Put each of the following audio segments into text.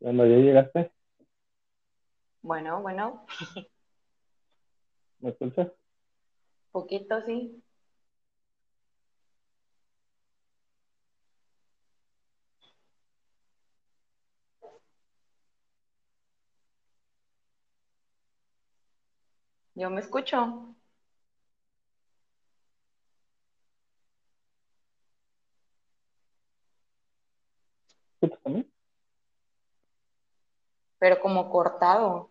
Cuando ya llegaste, Bueno, bueno, ¿me escuchas? poquito sí. Yo me escucho. ¿Escuchas también? Pero como cortado.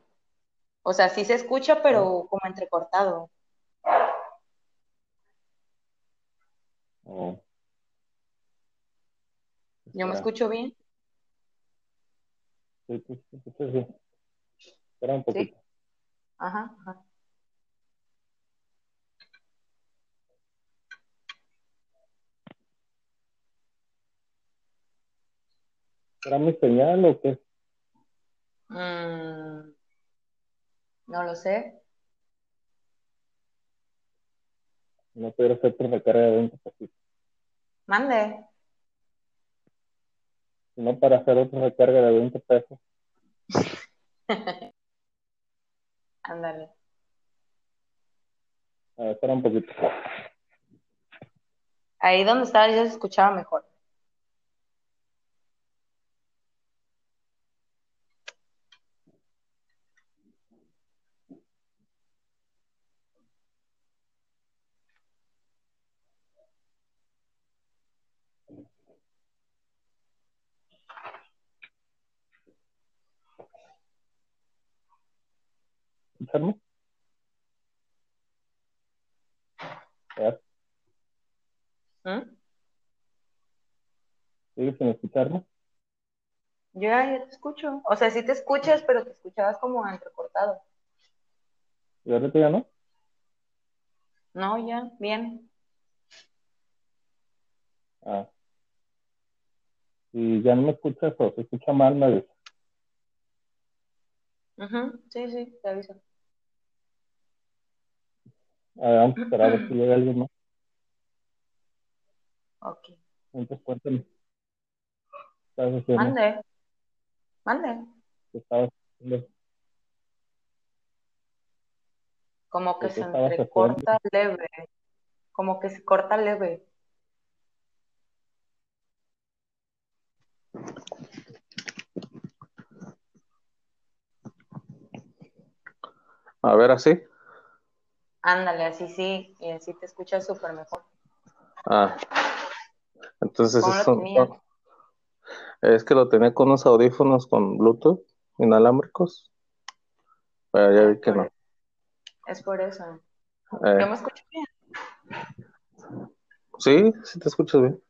O sea, sí se escucha, pero como entrecortado. Oh. Yo me escucho bien. Sí, sí, sí, sí, sí. Espera un poquito. Ajá, ajá. ¿Será mi señal o qué? Mm, no lo sé. No pudiera hacer tu recarga de 20 pesos. Mande. No para hacer otra recarga de 20 pesos. Ándale. A ver, espera un poquito. Ahí donde estaba ya se escuchaba mejor. ¿Escucharme? A ver, ¿Mm? ¿Sigues sin escucharme? Ya, ya te escucho. O sea, sí te escuchas, pero te escuchabas como entrecortado. ¿Y ahorita ya no? No, ya, bien. Ah. Y ya no me escuchas o se escucha mal, me dices. Ujú, Sí, sí, te aviso. A ver, vamos a esperar a ver si llega alguien más. Ok. Entonces cuéntame. ¿Qué estabas haciendo? Mande. Mande. ¿Qué estabas haciendo? Como que ¿Qué se entrecorta leve. Como que se corta leve. A ver, así. Ándale, así sí, y así te escuchas súper mejor. Ah. Entonces es que lo tenía con unos audífonos con Bluetooth inalámbricos. Pero ya vi que no. Es por eso. Eh, ¿Yo me escucho bien? sí, sí te escuchas bien.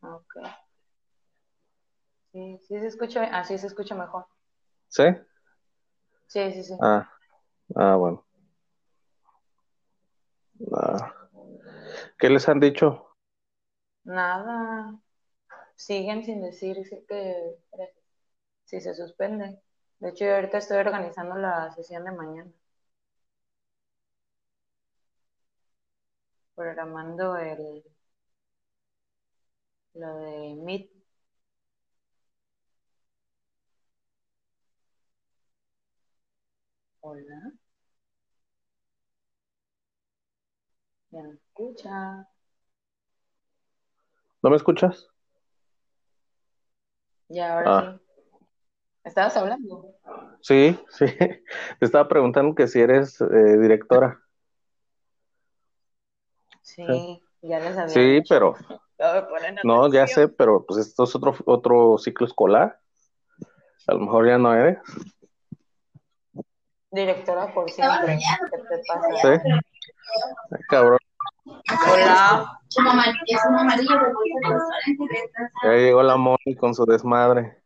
Ok. Sí, sí se escucha, así se escucha mejor. ¿Sí? Sí, sí, sí. Ah, ah, bueno. ¿Qué les han dicho? Nada. Siguen sin decir que si se suspende. De hecho, yo ahorita estoy organizando la sesión de mañana. Programando el lo de Meet. Hola. ¿Ya me escucha? ¿No me escuchas? Ya, ahora Ah. sí. ¿Estabas hablando? Sí, sí. Te estaba preguntando que si eres eh, directora. Sí, ya les había Sí, dicho. pero No ya sé, pero pues esto es otro, otro ciclo escolar. A lo mejor ya no eres. Directora por siempre. ¿Qué te pasa? Sí. Cabrón, Hola. Es un amarillo ya llegó la Moni con su desmadre.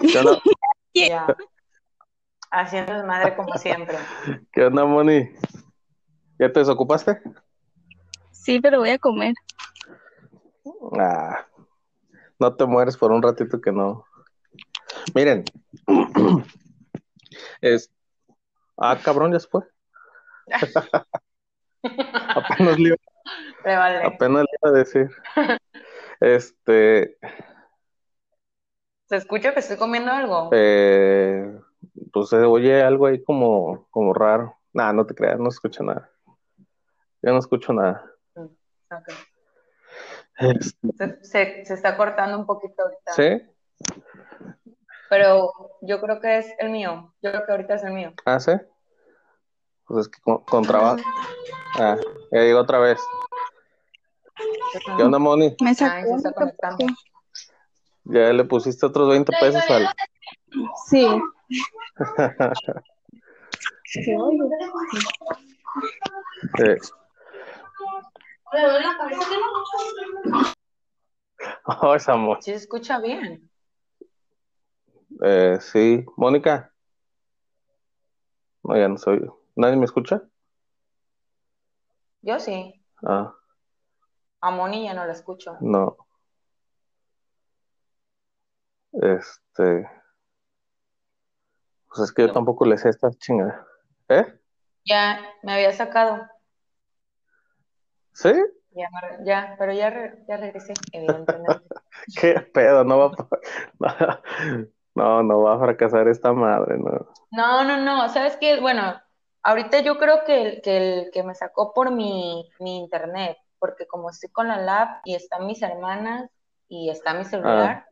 ¿Qué onda. Haciendo desmadre como siempre. ¿Qué onda, Moni? ¿Ya te desocupaste? Sí, pero voy a comer. Ah, no te mueres por un ratito que no. Miren, es. Ah, cabrón, ya se fue. apenas, le, vale. apenas le iba a decir. Este. ¿Se escucha que estoy comiendo algo? Eh, pues se oye algo ahí como, como raro. Nah, no te creas, no escucho nada. Yo no escucho nada. Mm, ok. Este, Se, se- se está cortando un poquito ahorita. ¿Sí? Pero yo creo que es el mío. Yo creo que ahorita es el mío. ¿Ah, sí? Pues es que con, con trabajo. Ah, ya llegó otra vez. ¿Qué onda, Moni? Me sacó. Ya le pusiste otros 20 pesos al. Sí. ¿Se oye? Me duele la cabeza. oh, esa Mo- Sí se escucha bien. Eh, sí, Mónica. No, ya no soy. ¿Nadie me escucha? Yo sí. Ah, A Moni ya no la escucho. no. Este. Pues es que yo tampoco le sé esta chingada. ¿Eh? Ya me había sacado. ¿Sí? Ya, pero ya, re- ya regresé, evidentemente. ¿Qué pedo? No va a... No, no va a fracasar esta madre, no. No, no, no. ¿Sabes qué? Bueno, ahorita yo creo que el que, el que me sacó por mi, mi internet, porque como estoy con la lab y están mis hermanas y está mi celular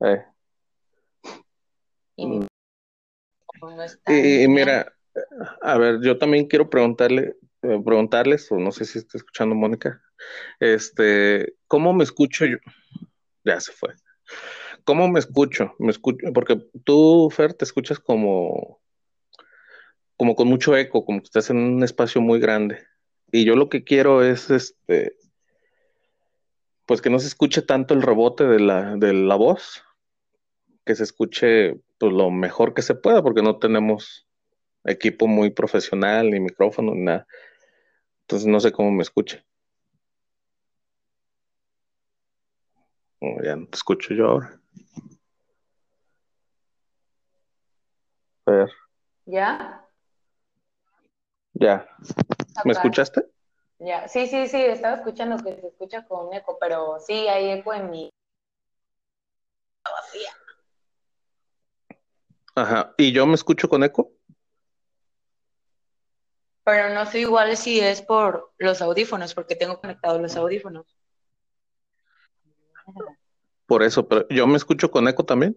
Eh. y mi Mm. no está Y, mira, a ver, yo también quiero preguntarle, eh, preguntarles, o no sé si está escuchando Mónica, este, ¿cómo me escucho yo? Ya se fue. ¿Cómo me escucho? Me escucho, porque tú, Fer, te escuchas como, como con mucho eco, como que estás en un espacio muy grande. Y yo lo que quiero es, este, pues que no se escuche tanto el rebote de la, de la voz, que se escuche pues, lo mejor que se pueda, porque no tenemos equipo muy profesional, ni micrófono, ni nada. Entonces no sé cómo me escuche. Oh, ya no te escucho yo ahora. A ver, ¿Ya? Ya. ¿Me escuchaste? Ya. Sí, sí, sí, estaba escuchando que se escucha con eco, pero sí hay eco en mi. Ajá. ¿Y yo me escucho con eco? Pero no sé igual si es por los audífonos, porque tengo conectados los audífonos. Por eso, pero yo me escucho con eco también.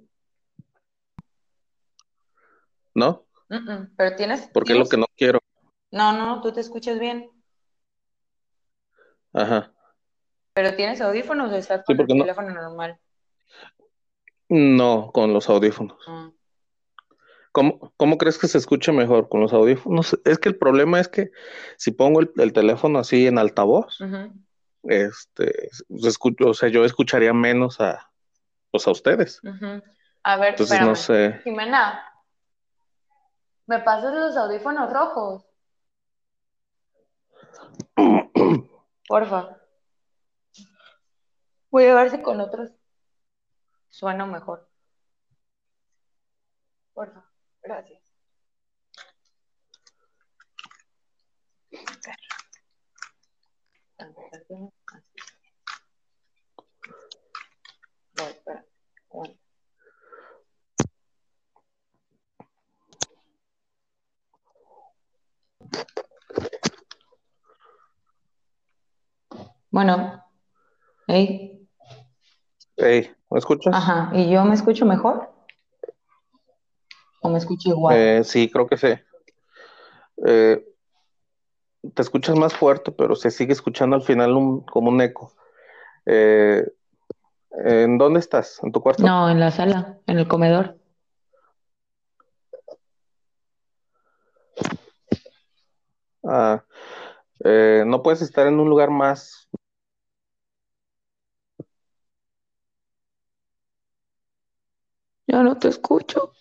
¿No? Mm, mm, Pero tienes, Porque es lo que no quiero. No, no, tú te escuchas bien. Ajá. Pero tienes audífonos o estás Sí, con el no- teléfono normal. No, con los audífonos. Mm. ¿Cómo, cómo crees que se escucha mejor con los audífonos? Es que el problema es que si pongo el, el teléfono así en altavoz, este, se escucho, o sea, yo escucharía menos a, pues a ustedes. A ver, Entonces no sé. Jimena, ¿me pasas los audífonos rojos? Porfa. Voy a ver si con otros suena mejor. Porfa, gracias. Bueno, hey, Ey, ¿me escuchas? ajá, ¿y yo me escucho mejor? ¿O me escucho igual? Eh, sí, creo que sí. Eh, te escuchas más fuerte, pero se sigue escuchando al final un- como un eco. Eh, ¿en dónde estás? ¿En tu cuarto? No, en la sala, en el comedor. Ah, eh, no puedes estar en un lugar más. Yo no te escucho.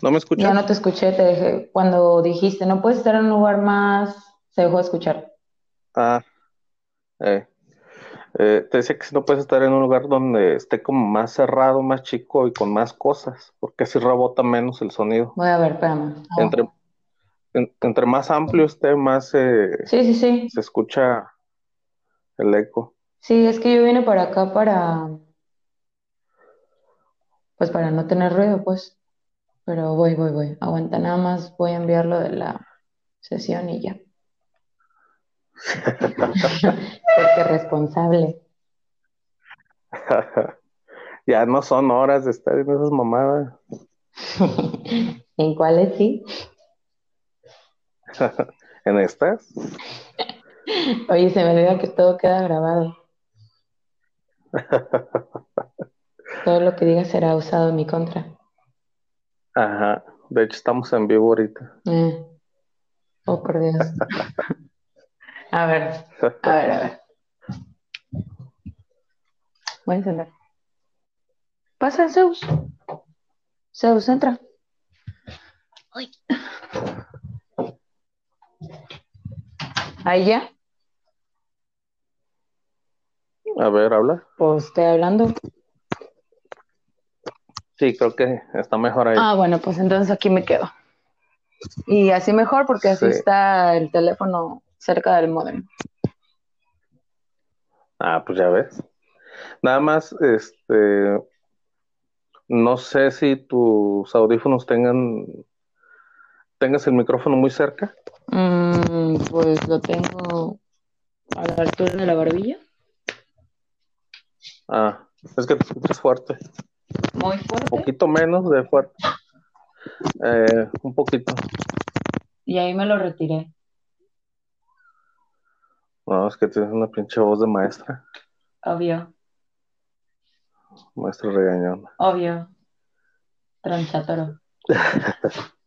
¿No me escuchas? Ya no te escuché, te dejé. Cuando dijiste, no puedes estar en un lugar más, se dejó de escuchar. Ah, eh, eh, te decía que si no puedes estar en un lugar donde esté como más cerrado, más chico y con más cosas, porque así rebota menos el sonido. Voy a ver, espérame. Entre, en- entre más amplio esté, más eh, Sí, sí, sí. se escucha el eco. Sí, es que yo vine para acá para, pues para no tener ruido, pues. Pero voy, voy, voy. Aguanta, nada más voy a enviarlo de la sesión y ya. Porque responsable. Ya no son horas de estar en esas mamadas. ¿En cuáles sí? ¿En estas? Oye, se me olvida que todo queda grabado. Todo lo que diga será usado en mi contra. Ajá. De hecho, estamos en vivo ahorita. Eh. Oh, por Dios. A ver, a ver, a ver. Voy a encender. Pasa, Zeus. Zeus, entra. Ahí ya. A ver, habla. Pues estoy hablando. Sí, creo que está mejor ahí. Ah, bueno, pues entonces aquí me quedo. Y así mejor porque así Sí. está el teléfono cerca del módem. Ah, pues ya ves. Nada más, este, no sé si tus audífonos tengan, tengas el micrófono muy cerca. Mm, pues lo tengo a la altura de la barbilla. Ah, es que te escuchas fuerte. Muy Un fuerte. poquito menos de fuerte. Eh, un poquito. Y ahí me lo retiré. No, es que tienes una pinche voz de maestra, Obvio, maestra regañona. obvio. Tronchatoro.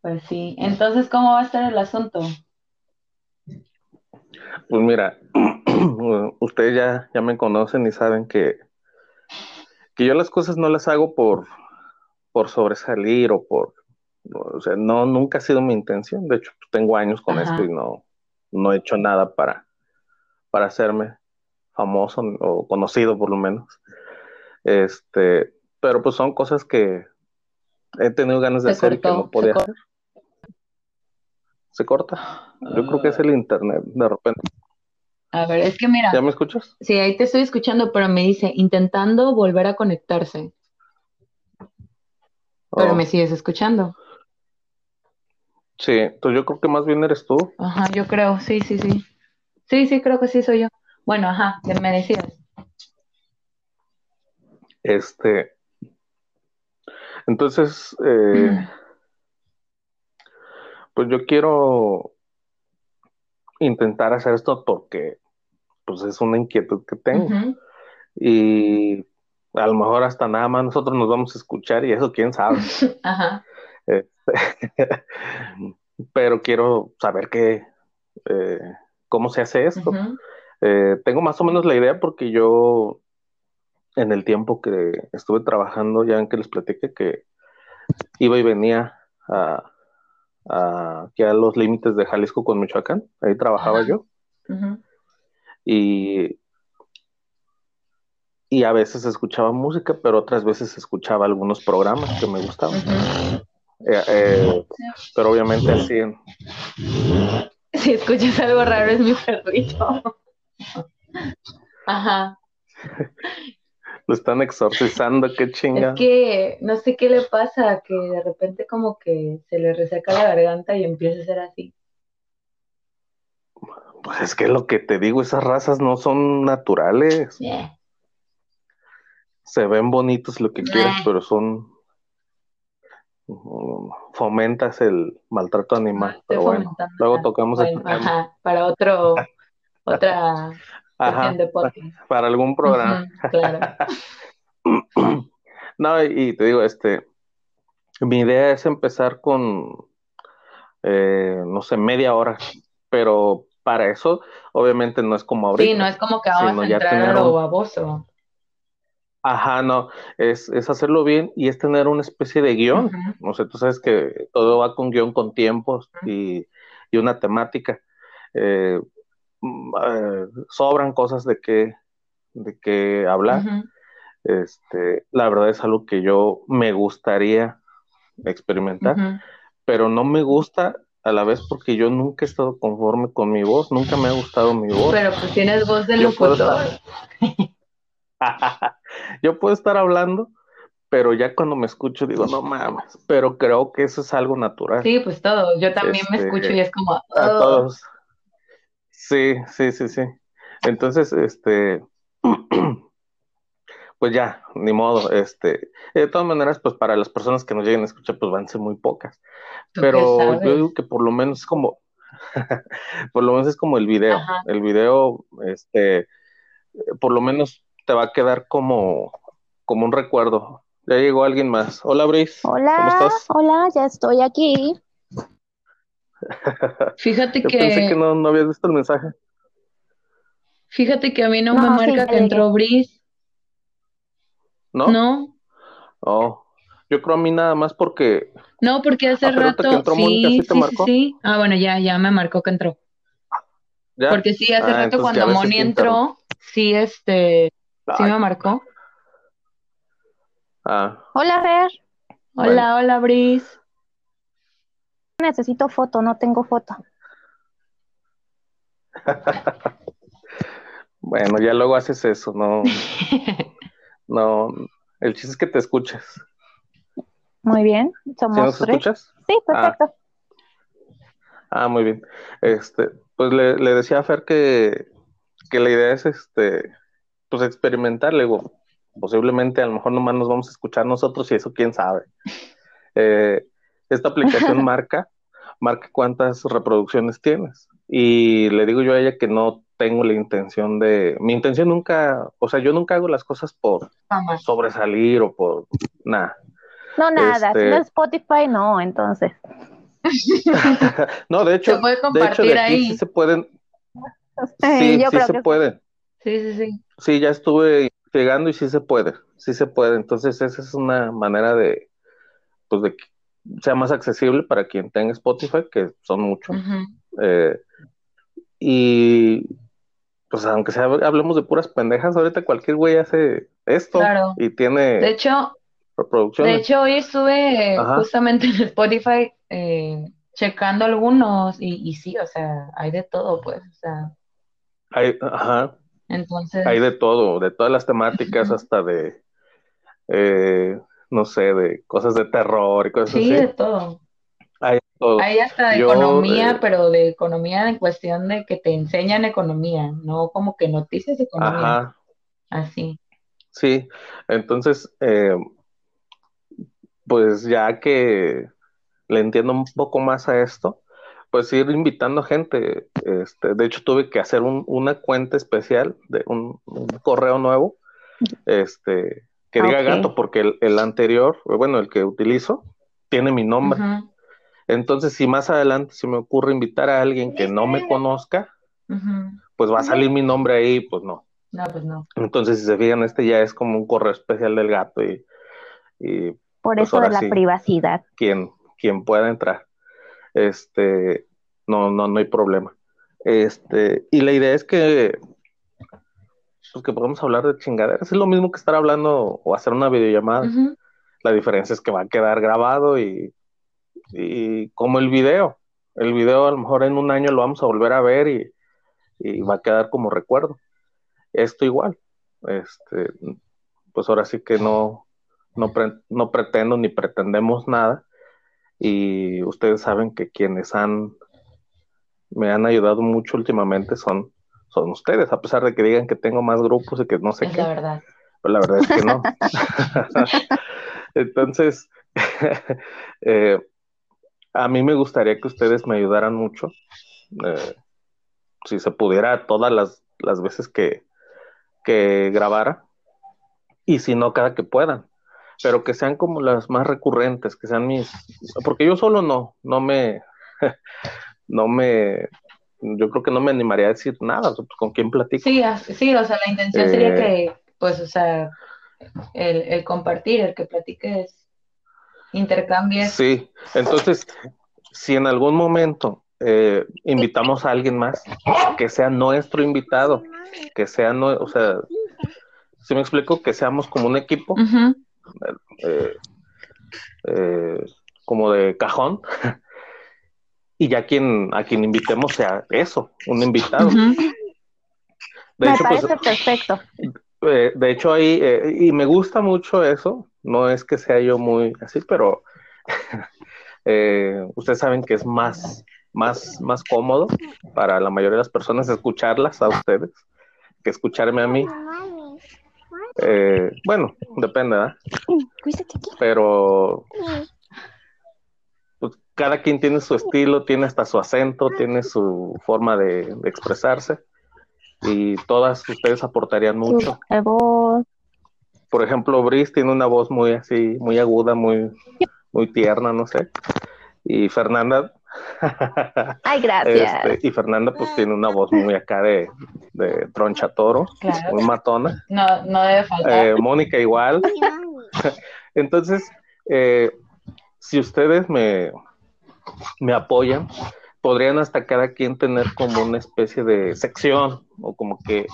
Pues sí. Entonces, ¿cómo va a estar el asunto? Pues mira, ustedes ya, ya me conocen y saben que, que yo las cosas no las hago por, por sobresalir o por, o sea, no, nunca ha sido mi intención. De hecho, pues, tengo años con Ajá. esto y no, no he hecho nada para, para hacerme famoso o conocido por lo menos. Este, pero pues son cosas que he tenido ganas de Se hacer y que no podía hacer. Se corta. Yo creo que es el internet, de repente. A ver, es que mira, ¿Ya me escuchas? sí, ahí te estoy escuchando, pero me dice intentando volver a conectarse. Pero Oh. me sigues escuchando. Sí, entonces yo creo que más bien eres tú. Ajá, yo creo, sí, sí, sí. Sí, sí, creo que sí soy yo. Bueno, ajá, que me decías. Este, entonces, eh, pues yo quiero intentar hacer esto porque, pues es una inquietud que tengo y a lo mejor hasta nada más nosotros nos vamos a escuchar y eso quién sabe. Ajá. Pero quiero saber qué, eh, cómo se hace esto. Eh, tengo más o menos la idea porque yo en el tiempo que estuve trabajando, ya en que les platiqué que iba y venía a, a- aquí a los límites de Jalisco con Michoacán, ahí trabajaba Ajá. yo y, y a veces escuchaba música, pero otras veces escuchaba algunos programas que me gustaban. Eh, eh, pero obviamente así Si escuchas algo raro es mi perrito. Ajá. Lo están exorcizando, qué Es chinga. que no sé qué le pasa, que de repente como que se le reseca la garganta y empieza a ser así. Pues es que lo que te digo, esas razas no son naturales. Eh, se ven bonitos lo que quieras, Nah. pero son fomentas el maltrato animal. estoy Pero bueno, fomentando luego tocamos bueno, el tema. ajá, para otro, otra Ajá, sesión de podcast. para algún programa. Claro. No, y, te digo, este, mi idea es empezar con, eh, no sé, media hora, pero para eso, obviamente no es como ahorita. Sí, no es como que vamos a entrar a lo un- baboso. Ajá, no, es, es hacerlo bien y es tener una especie de guion. Ujú. O sea, tú sabes que todo va con guion, con tiempos y, y una temática. Eh, eh, sobran cosas de qué, de qué hablar. Este, la verdad es algo que yo me gustaría experimentar, pero no me gusta a la vez porque yo nunca he estado conforme con mi voz, nunca me ha gustado mi voz. Pero pues tienes voz de Yo puedo locutor. Yo puedo estar hablando, pero ya cuando me escucho digo, no mames, pero creo que eso es algo natural. Sí, pues todos. Yo también me Este, escucho y es como, A "Oh". todos. Sí, sí, sí, sí. Entonces, este, pues ya, ni modo, este, de todas maneras, pues para las personas que nos lleguen a escuchar, pues van a ser muy pocas. ¿Tú qué Pero yo digo que por lo menos es como, por lo menos es como el video. Ajá. El video, este, por lo menos te va a quedar como, como un recuerdo. Ya llegó alguien más. Hola, Brice. Hola, ¿Cómo estás? hola, ya estoy aquí. Fíjate Yo pensé que, que no, no habías visto el mensaje. fíjate que a mí no, No, me marca que entró Brice, ¿No? ¿no? Oh, yo creo a mí nada más porque No, porque hace Ah, rato, que entró Mónica, sí, ¿sí te sí, sí, marcó? sí. Ah, bueno, ya, ya me marcó que entró. ya. Porque sí, hace Ah, rato cuando Moni entró, sí, este, sí me marcó. ah, Hola, Fer. Hola, hola, Brice. Necesito foto, no tengo foto. bueno, ya luego haces eso, no, no, el chiste es que te escuches. Muy bien, ¿Sí somos nos tres. escuchas? Sí, perfecto. Ah, muy bien. Este, pues le, le decía a Fer que, que la idea es este, pues experimentar, le digo, posiblemente a lo mejor nomás nos vamos a escuchar nosotros y eso quién sabe. Eh, esta aplicación marca, marca cuántas reproducciones tienes. Y le digo yo a ella que no tengo la intención de, mi intención nunca, o sea, yo nunca hago las cosas por sobresalir o por nada. No, nada, Este- si no es Spotify, no, entonces. No, de hecho, Se puede de hecho compartir de aquí ahí. sí se pueden, sí, Yo sí creo se que pueden. Sí, sí, sí. Sí, ya estuve investigando y sí se puede, sí se puede. Entonces, esa es una manera de, pues, de que sea más accesible para quien tenga Spotify, que son muchos. Eh, y, pues, aunque sea, hablemos de puras pendejas, ahorita cualquier güey hace esto Claro. y tiene De hecho, de hecho, hoy estuve Ajá. justamente en Spotify eh, checando algunos y, y sí, o sea, hay de todo, pues, o sea, Hay, ajá, entonces, hay de todo, de todas las temáticas, hasta de, eh, no sé, de cosas de terror y cosas sí, de así. todo. Hay de todo. Hay hasta de Yo, economía, eh, pero de economía en cuestión de que te enseñan economía, no como que noticias de economía, Ajá. así. Sí, entonces, eh, pues ya que le entiendo un poco más a esto, pues ir invitando gente. Este, de hecho, tuve que hacer un- una cuenta especial de un, un correo nuevo, este, que Ah, diga gato, porque el, el anterior, bueno, el que utilizo, tiene mi nombre. Entonces, si más adelante se me ocurre invitar a alguien que no me conozca, pues va a salir mi nombre ahí, pues no. No, pues no. Entonces, si se fijan, este ya es como un correo especial del gato y, y Por Pues eso de la sí. privacidad. quien, quien pueda entrar. Este, no, no, no hay problema. Este, y la idea es que, pues que podamos hablar de chingaderas. Es lo mismo que estar hablando o hacer una videollamada. La diferencia es que va a quedar grabado y, y como el video. El video a lo mejor en un año lo vamos a volver a ver y, y va a quedar como recuerdo. Esto igual. Este, pues ahora sí que no, no, pre- no pretendo ni pretendemos nada. Y ustedes saben que quienes han me han ayudado mucho últimamente son, son ustedes, a pesar de que digan que tengo más grupos y que no sé Es qué. la verdad. Pero la verdad es que no. Entonces, eh, a mí me gustaría que ustedes me ayudaran mucho. eh, si se pudiera todas las, las veces que, que grabara. Y si no, cada que puedan. Pero que sean como las más recurrentes, que sean mis. Porque yo solo no, no me. No me. Yo creo que no me animaría a decir nada. o sea, pues, ¿Con quién platico? Sí, sí, o sea, la intención sería Eh, que, pues, o sea, el, el compartir, el que platiques, intercambies. Sí, entonces, si en algún momento eh, invitamos a alguien más, que sea nuestro invitado, que sea, no, o sea, si me explico, que seamos como un equipo, eh, como de cajón, y ya quien, a quien invitemos sea eso, un invitado. De Me hecho, pues, parece perfecto. eh, de hecho ahí, eh, y me gusta mucho eso, no es que sea yo muy así, pero eh, ustedes saben que es más, más, más cómodo para la mayoría de las personas escucharlas a ustedes que escucharme a mí. Eh, bueno, depende, ¿verdad? Pero pues, cada quien tiene su estilo, tiene hasta su acento, tiene su forma de, de expresarse y todas ustedes aportarían mucho. Voz. Por ejemplo, Brice tiene una voz muy así, muy aguda, muy, muy tierna, no sé. Y Fernanda, Ay, gracias. este, y Fernanda pues tiene una voz muy acá de, de troncha toro, Claro. muy matona. No, no debe faltar. Eh, Mónica igual. Entonces, eh, si ustedes me, me apoyan, podrían hasta cada quien tener como una especie de sección o como que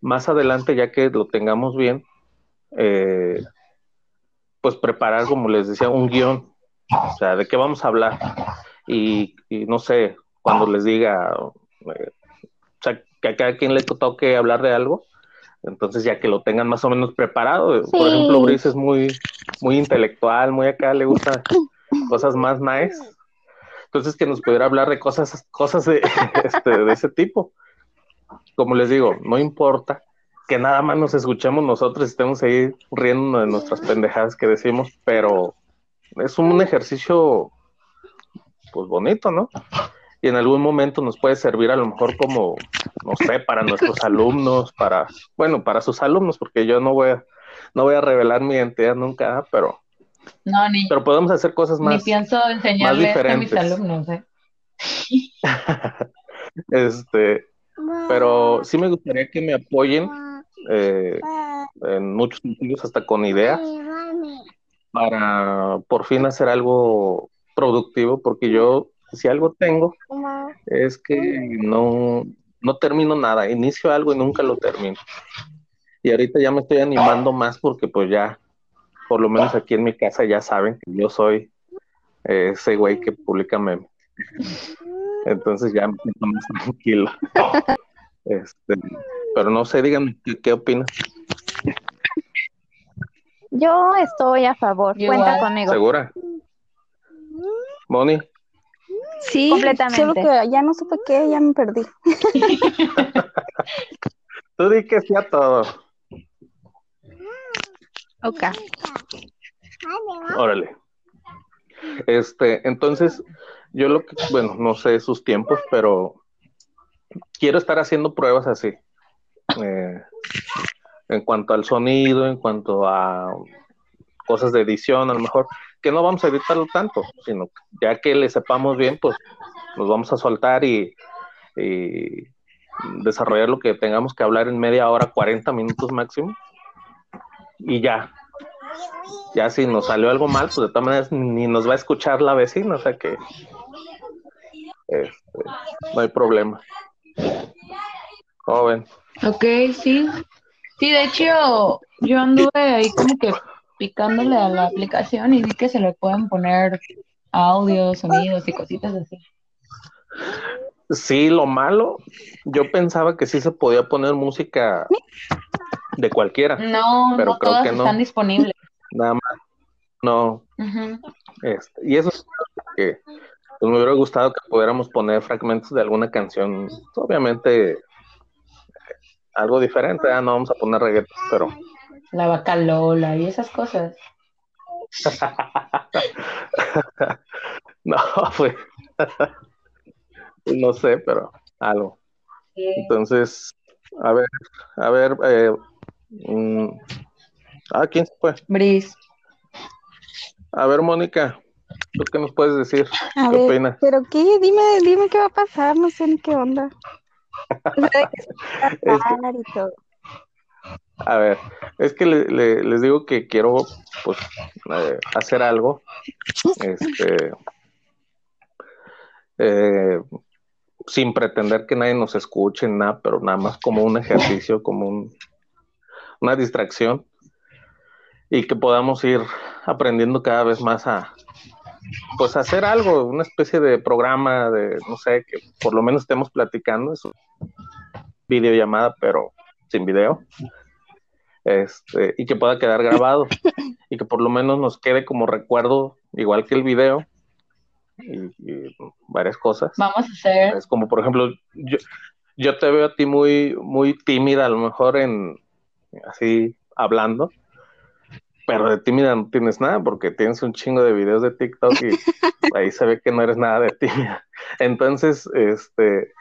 más adelante, ya que lo tengamos bien, eh, pues preparar, como les decía, un guion, o sea, de qué vamos a hablar. Y, y no sé, cuando les diga, eh, o sea, que a cada quien le toque hablar de algo, entonces ya que lo tengan más o menos preparado. Por ejemplo, Brice es muy, muy intelectual, muy acá, le gusta cosas más nice. Entonces que nos pudiera hablar de cosas, cosas de, este, de ese tipo. Como les digo, no importa que nada más nos escuchemos nosotros y estemos ahí riendo de nuestras pendejadas que decimos, pero es un ejercicio pues bonito, ¿no? Y en algún momento nos puede servir a lo mejor como, no sé, para nuestros alumnos, para, bueno, para sus alumnos, porque yo no voy a, no voy a revelar mi identidad nunca, pero, No, ni, pero podemos hacer cosas ni más, pienso enseñarle esto a mis alumnos. ¿eh? este, pero sí me gustaría que me apoyen eh, en muchos sentidos, hasta con ideas, para por fin hacer algo productivo, porque yo, si algo tengo, es que no, no termino nada, inicio algo y nunca lo termino. Y ahorita ya me estoy animando más porque pues ya, por lo menos aquí en mi casa ya saben que yo soy eh, ese güey que publica memes. Entonces ya me siento más tranquilo. Este, pero no sé, díganme, ¿qué, qué opinas? Yo estoy a favor. Yo Cuenta igual. conmigo. ¿Segura? Moni, Sí, Completamente. solo que ya no supe qué, ya me perdí. tú di que sí a todo. Ok. Órale. Este, entonces, yo lo que, bueno, no sé sus tiempos, pero quiero estar haciendo pruebas así. Eh, en cuanto al sonido, en cuanto a cosas de edición, a lo mejor, que no vamos a editarlo tanto, sino ya que le sepamos bien, pues nos vamos a soltar y, y desarrollar lo que tengamos que hablar en media hora, 40 minutos máximo. Y ya, ya si nos salió algo mal, pues de todas maneras ni nos va a escuchar la vecina, o sea que este, no hay problema. Joven, Ok, sí. Sí, de hecho, yo anduve ahí como que picándole a la aplicación y vi que se le pueden poner audios, sonidos y cositas así. sí, lo malo, yo pensaba que sí se podía poner música de cualquiera, No, Pero no creo todas que no. están disponibles. Nada más. No, este, y eso es que pues, me hubiera gustado que pudiéramos poner fragmentos de alguna canción, obviamente eh, algo diferente, ah, no vamos a poner reggaeton, pero La vaca Lola y esas cosas. No, fue. no sé, pero algo. Entonces, a ver, a ver, eh, mm, ah, ¿quién se fue? Bris. A ver, Mónica, ¿tú qué nos puedes decir? A ¿Qué ver, opinas? pero qué, dime, dime qué va a pasar, no sé ni qué onda. O sea, de que se va a Es que- tratar y todo. A ver, es que le- le- les digo que quiero, pues, eh, hacer algo, este, eh, sin pretender que nadie nos escuche, nada, pero nada más como un ejercicio, como un, una distracción, y que podamos ir aprendiendo cada vez más a, pues hacer algo, una especie de programa de, no sé, que por lo menos estemos platicando, es videollamada, pero sin video, este, y que pueda quedar grabado, y que por lo menos nos quede como recuerdo, igual que el video, y, y varias cosas. Vamos a hacer. Es como, por ejemplo, yo, yo te veo a ti muy, muy tímida, a lo mejor en así hablando, pero de tímida no tienes nada porque tienes un chingo de videos de TikTok y ahí se ve que no eres nada de tímida. Entonces, este,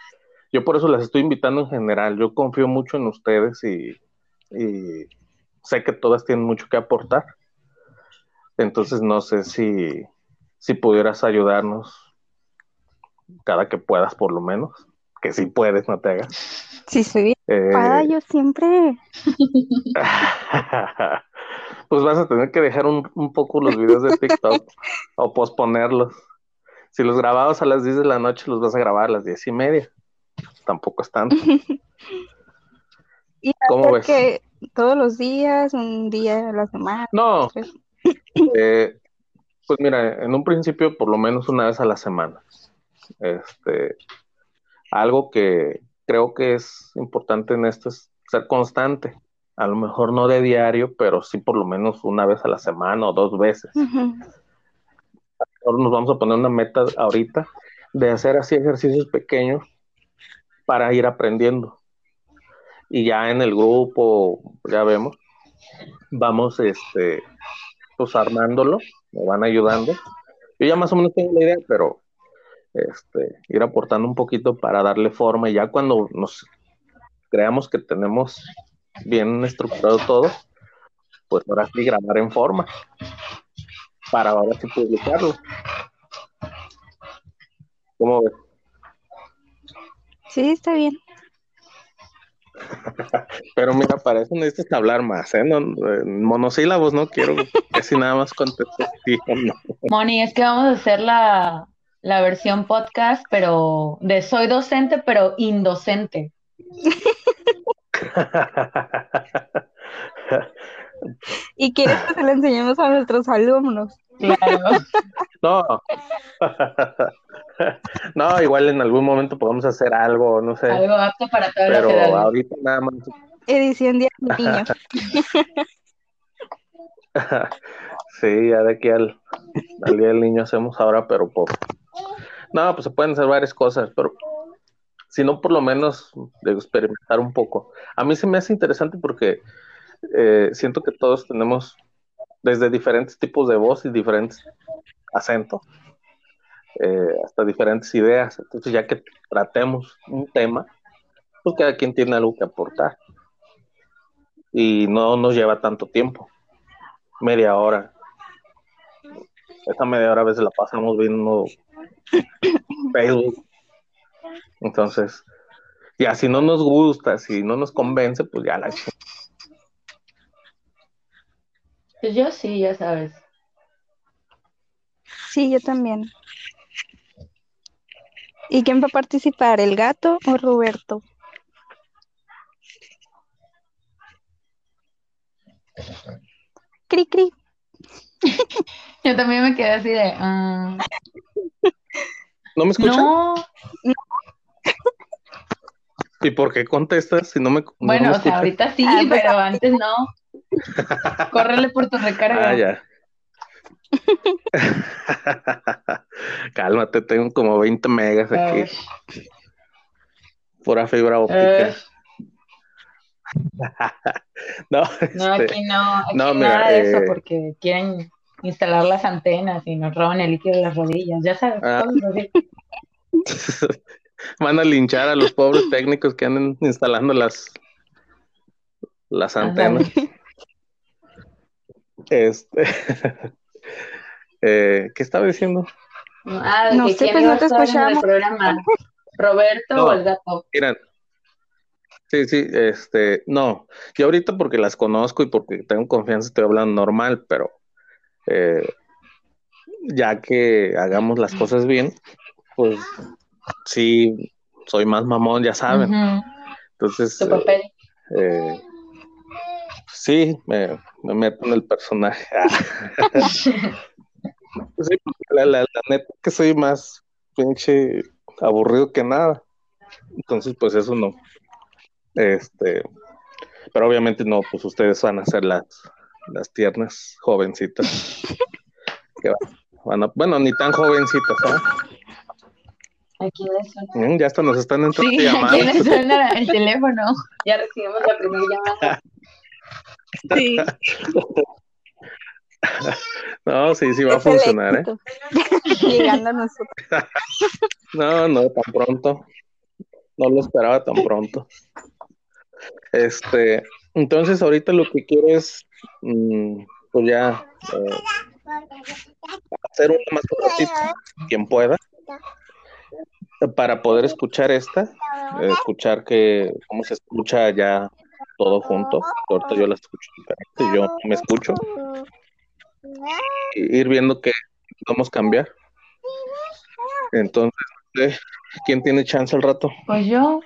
yo por eso las estoy invitando en general. Yo confío mucho en ustedes y, y sé que todas tienen mucho que aportar. Entonces, no sé si, si pudieras ayudarnos cada que puedas, por lo menos. Que si puedes, no te hagas. Sí, soy bien Eh, yo siempre. pues vas a tener que dejar un, un poco los videos de TikTok o posponerlos. Si los grababas a las 10 de la noche, los vas a grabar a las 10 y media. Tampoco es tanto. Y ¿Cómo ves? que todos los días, un día a la semana. No, eh, pues mira, en un principio por lo menos una vez a la semana. Este, algo que creo que es importante en esto es ser constante. A lo mejor no de diario, pero sí por lo menos una vez a la semana o dos veces. Ahora nos vamos a poner una meta ahorita de hacer así ejercicios pequeños para ir aprendiendo. Y ya en el grupo, ya vemos, vamos este, pues armándolo, me van ayudando. Yo ya más o menos tengo la idea, pero este, ir aportando un poquito para darle forma y ya cuando nos creamos que tenemos bien estructurado todo, pues ahora sí grabar en forma para ahora sí publicarlo. ¿Cómo ves? Sí, está bien. Pero mira, para eso necesitas hablar más, ¿eh? No, en monosílabos no quiero casi nada más contestar sí o no. Moni, es que vamos a hacer la, la versión podcast, pero de soy docente, pero indocente. Y quieres que se lo enseñemos a nuestros alumnos. Claro. No. No, igual en algún momento podemos hacer algo, no sé, Algo apto para todas las pero edades. ahorita nada más. Edición del Niño. Sí, ya de aquí al, al Día del Niño hacemos ahora, pero por... No, pues se pueden hacer varias cosas, pero si no, por lo menos de experimentar un poco. A mí se me hace interesante porque eh, siento que todos tenemos desde diferentes tipos de voz y diferentes acentos, eh, hasta diferentes ideas. Entonces, ya que tratemos un tema, pues cada quien tiene algo que aportar. Y no nos lleva tanto tiempo, media hora. Esa media hora a veces la pasamos viendo Facebook. Entonces, ya si no nos gusta, si no nos convence, pues ya la Pues yo sí, ya sabes. Sí, yo también. ¿Y quién va a participar? ¿El gato o Roberto? Cri, cri. Yo también me quedé así de. ah, ¿No me escuchan? no, ¿Y por qué contestas si no me, no bueno, me o sea, ahorita sí, Ah, pues, pero antes no. Córrele por tu recarga. Ah, ya. Cálmate, tengo como 20 megas aquí, Ay, pura fibra óptica. No, no, este, aquí no, aquí no, mira, nada de eso eh, porque quieren instalar las antenas y nos roban el líquido de las rodillas, ya sabes, Ah. Van a linchar a los pobres técnicos que andan instalando las, las antenas. Este, eh, ¿qué estaba diciendo? Ah, No sé, pues, no te el escuchamos. programa, Roberto No. o el gato. Miren, sí, sí, este, no, yo ahorita porque las conozco y porque tengo confianza estoy hablando normal, pero eh, ya que hagamos las cosas bien, pues sí, soy más mamón, ya saben. Entonces, Tu eh, papel. eh, sí, me, me meto en el personaje. Sí, la, la, la neta que soy más pinche aburrido que nada. Entonces, pues eso no. Este, pero obviamente no, pues ustedes van a ser las, las tiernas jovencitas. que van- van a- bueno, ni tan jovencitas, ¿ah? Aquí. Mm, Ya hasta nos están entrando Sí, llamadas. aquí le suena el teléfono. Ya recibimos la primera llamada. Sí. No, sí, sí va a Es funcionar, ¿eh? Llegando a nosotros. No, no, tan pronto. No lo esperaba tan pronto. Este, entonces ahorita lo que quiero es, mm, pues ya, eh, hacer una más ratito, quien pueda, para poder escuchar esta, eh, escuchar que cómo se escucha ya todo junto. Ahorita yo la escucho diferente, yo me escucho, y ir viendo que podemos cambiar. Entonces, no sé, ¿quién tiene chance al rato? Pues yo,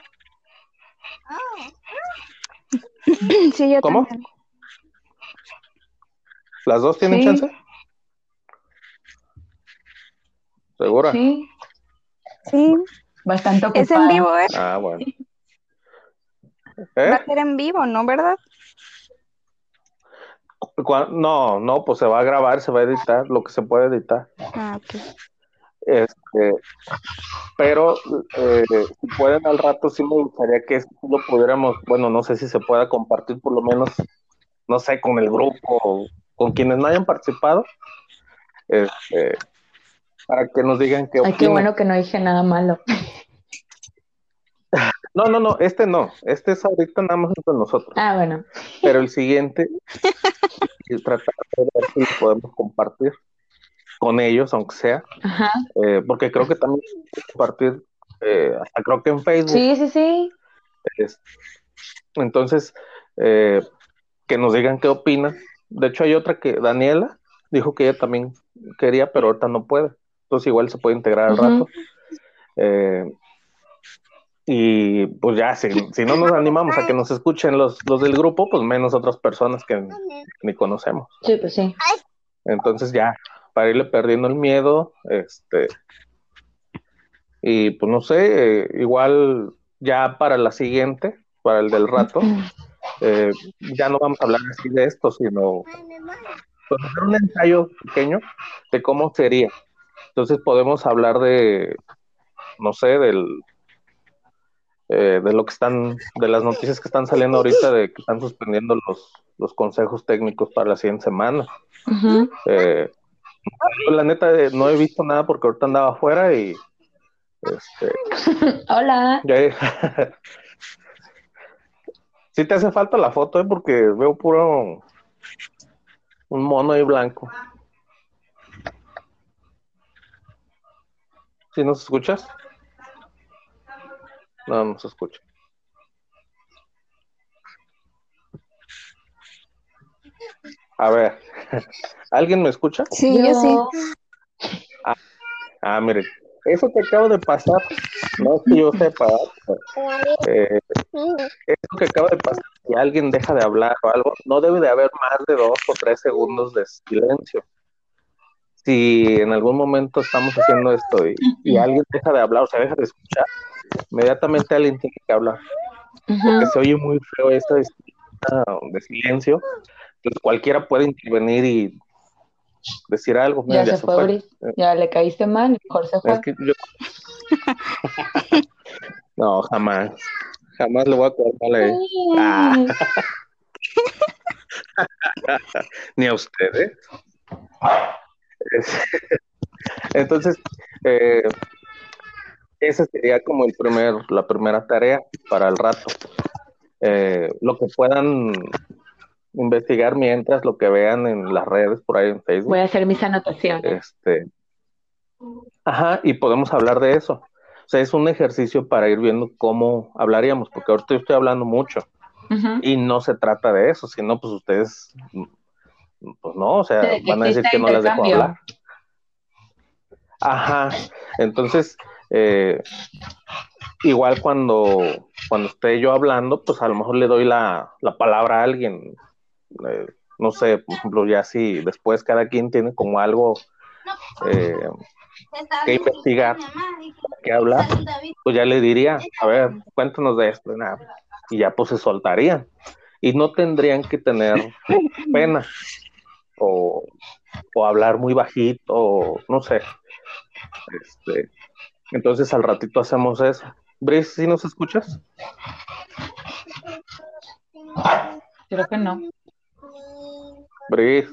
Sí, yo ¿Cómo? también. ¿Las dos tienen Sí. chance? ¿Segura? sí, Sí, bastante ocupada. es en vivo, ¿eh? Ah, bueno. Va ¿Eh? a ser en vivo, ¿no? ¿Verdad? No, no, pues se va a grabar, se va a editar, lo que se puede editar. Ah, ok. Este, pero eh, si pueden al rato, sí me gustaría que esto lo pudiéramos, bueno, no sé si se pueda compartir por lo menos, no sé, con el grupo, o con quienes no hayan participado, este, para que nos digan qué Ay, qué opinan. bueno que no dije nada malo. No, no, no, este no, este es ahorita nada más entre nosotros, Ah, bueno. pero el siguiente, y tratar de ver si podemos compartir con ellos, aunque sea, Ajá. eh, porque creo que también compartir, eh, hasta creo que en Facebook. Sí, sí, sí. Es- Entonces, eh, que nos digan qué opinan. De hecho, hay otra que Daniela dijo que ella también quería, pero ahorita no puede. Entonces, igual se puede integrar al rato. Eh, y pues ya, si, si no nos animamos a que nos escuchen los, los del grupo, pues menos otras personas que ni conocemos. Sí, pues sí. Entonces ya, para irle perdiendo el miedo, este, y pues no sé, eh, igual ya para la siguiente, para el del rato, eh, ya no vamos a hablar así de esto, sino pues, hacer un ensayo pequeño de cómo sería. Entonces podemos hablar de, no sé, del eh, de lo que están, de las noticias que están saliendo ahorita de que están suspendiendo los, los consejos técnicos para la siguiente semana. Eh, yo, la neta eh, no he visto nada porque ahorita andaba afuera y este, Hola. ya sí te hace falta la foto, ¿eh? porque veo puro un mono ahí blanco. ¿Sí nos escuchas? No, no se escucha. A ver, ¿alguien me escucha? Sí, yo sí. Ah, mire, eso que acabo de pasar, no que yo sepa, eh, eso que acaba de pasar, si alguien deja de hablar o algo, no debe de haber más de dos o tres segundos de silencio. Si en algún momento estamos haciendo esto y, y alguien deja de hablar o se deja de escuchar, inmediatamente alguien tiene que hablar, porque se oye muy feo esto de, de silencio. Entonces cualquiera puede intervenir y decir algo. Mira, Ya, se fue, Bris. Ya le caíste mal, mejor se fue. Es que yo... no, jamás. Jamás le voy a. Ah. Ni a ustedes. Es- Entonces, eh, esa sería como el primer, la primera tarea para el rato. Eh, lo que puedan investigar mientras lo que vean en las redes por ahí en Facebook. Voy a hacer mis anotaciones. Este, ajá, y podemos hablar de eso. O sea, es un ejercicio para ir viendo cómo hablaríamos, porque ahorita yo estoy hablando mucho y no se trata de eso, sino pues ustedes, pues no, o sea, van a decir que no les dejo hablar. Ajá, entonces, eh, igual cuando, cuando esté yo hablando, pues a lo mejor le doy la, la palabra a alguien. Eh, no sé, por ejemplo, ya si después cada quien tiene como algo eh, que investigar, que hablar, pues ya le diría, a ver, cuéntanos de esto, nada, y ya pues se soltarían. Y no tendrían que tener pena o, o hablar muy bajito, o no sé. Este, entonces al ratito hacemos eso. Brice, ¿sí nos escuchas? Creo que no. Brice,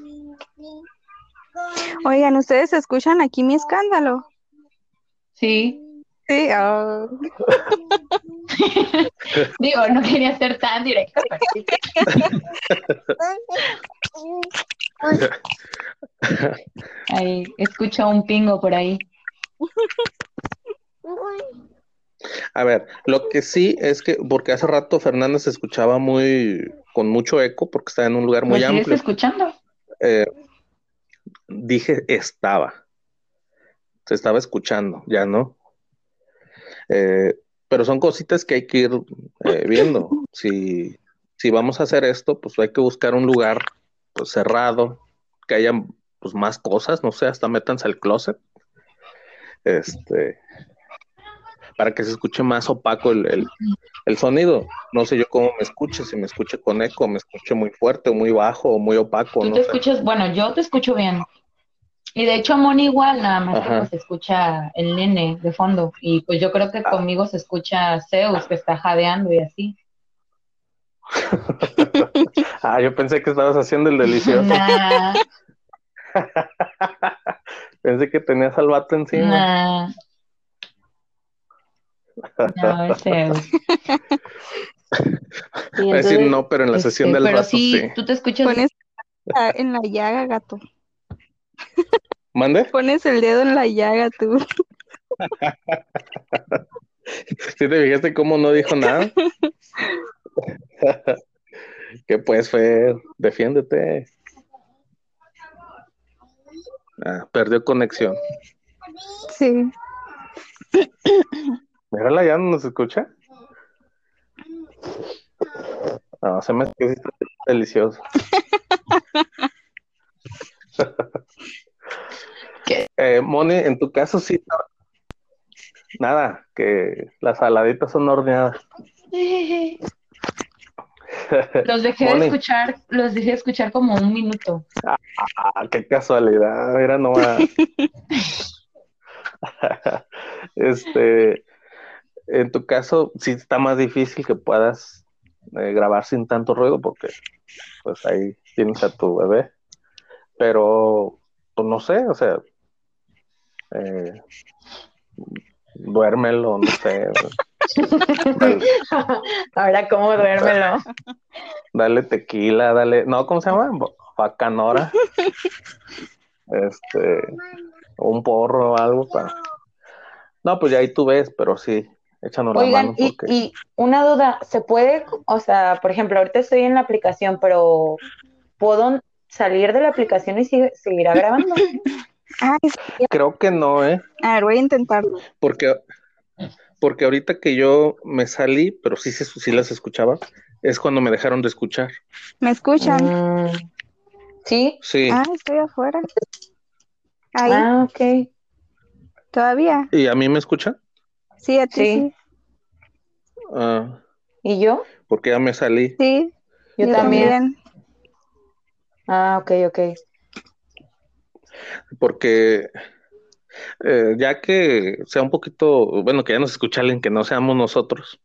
Oigan, ¿ustedes escuchan aquí mi escándalo? Sí. Sí, ah, Digo, no quería ser tan directa. Ahí, escucho un pingo por ahí. a ver, lo que sí es que, porque hace rato Fernández se escuchaba muy, con mucho eco, porque está en un lugar ¿Me muy sigues amplio. escuchando? Eh, dije estaba, se estaba escuchando, ya no. Eh, pero son cositas que hay que ir eh, viendo. Si, si vamos a hacer esto, pues hay que buscar un lugar pues, cerrado, que haya pues, más cosas, no sé, hasta métanse al closet. Este, para que se escuche más opaco el, el- el sonido. No sé yo cómo me escuche, si me escuche con eco, me escuche muy fuerte, o muy bajo, o muy opaco, Tú no te sé. escuchas, bueno, yo te escucho bien. Y de hecho a Moni igual, nada más que Ajá. pues se escucha el nene de fondo. Y pues yo creo que conmigo se escucha Zeus, que está jadeando y así. Ah, yo pensé que estabas haciendo el delicioso. Nah, Pensé que tenías al vato encima. nah. No, es Zeus. Y Es decir, entonces, no, pero en la sesión este, del pero vato sí, sí. tú te escuchas pones en la llaga, gato. ¿Mande? Pones el dedo en la llaga, tú. ¿Sí te fijaste cómo no dijo nada? ¿Qué pues, Fer? Defiéndete. Ah, perdió conexión. Sí. Mírala, ya no nos escucha. No, se me que delicioso. Eh, Moni, en tu caso sí. Nada, que las saladitas son horneadas. Los dejé de escuchar, los dejé de escuchar como un minuto. Ah, qué casualidad, mira nomás. Este, en tu caso, sí está más difícil que puedas eh, grabar sin tanto ruido porque pues ahí tienes a tu bebé. Pero, pues no sé, o sea, eh, duérmelo, no sé, dale, Ahora, ¿cómo duérmelo? dale tequila, dale, no, ¿cómo se llama? Bacanora. Este, un porro o algo para... No, pues ya ahí tú ves, pero sí, échanos la Oigan, mano y, porque... y una duda, ¿se puede, o sea, por ejemplo, ahorita estoy en la aplicación, pero ¿puedo salir de la aplicación y sigue- seguir grabando? Ay, Creo que no, ¿eh? a ver, voy a intentarlo. Porque, porque ahorita que yo me salí, pero sí, se- sí las escuchaba, es cuando me dejaron de escuchar. ¿Me escuchan? Mm, ¿Sí? Sí, Ah, estoy afuera. Ahí, Ah, ok. todavía. ¿y a mí me escuchan? Sí, a ti Sí. sí. Ah, ¿Y yo? porque ya me salí. Sí, Yo, yo también. también. Ah, ok, ok. porque eh, ya que sea un poquito, bueno, que ya nos escucha alguien que no seamos nosotros,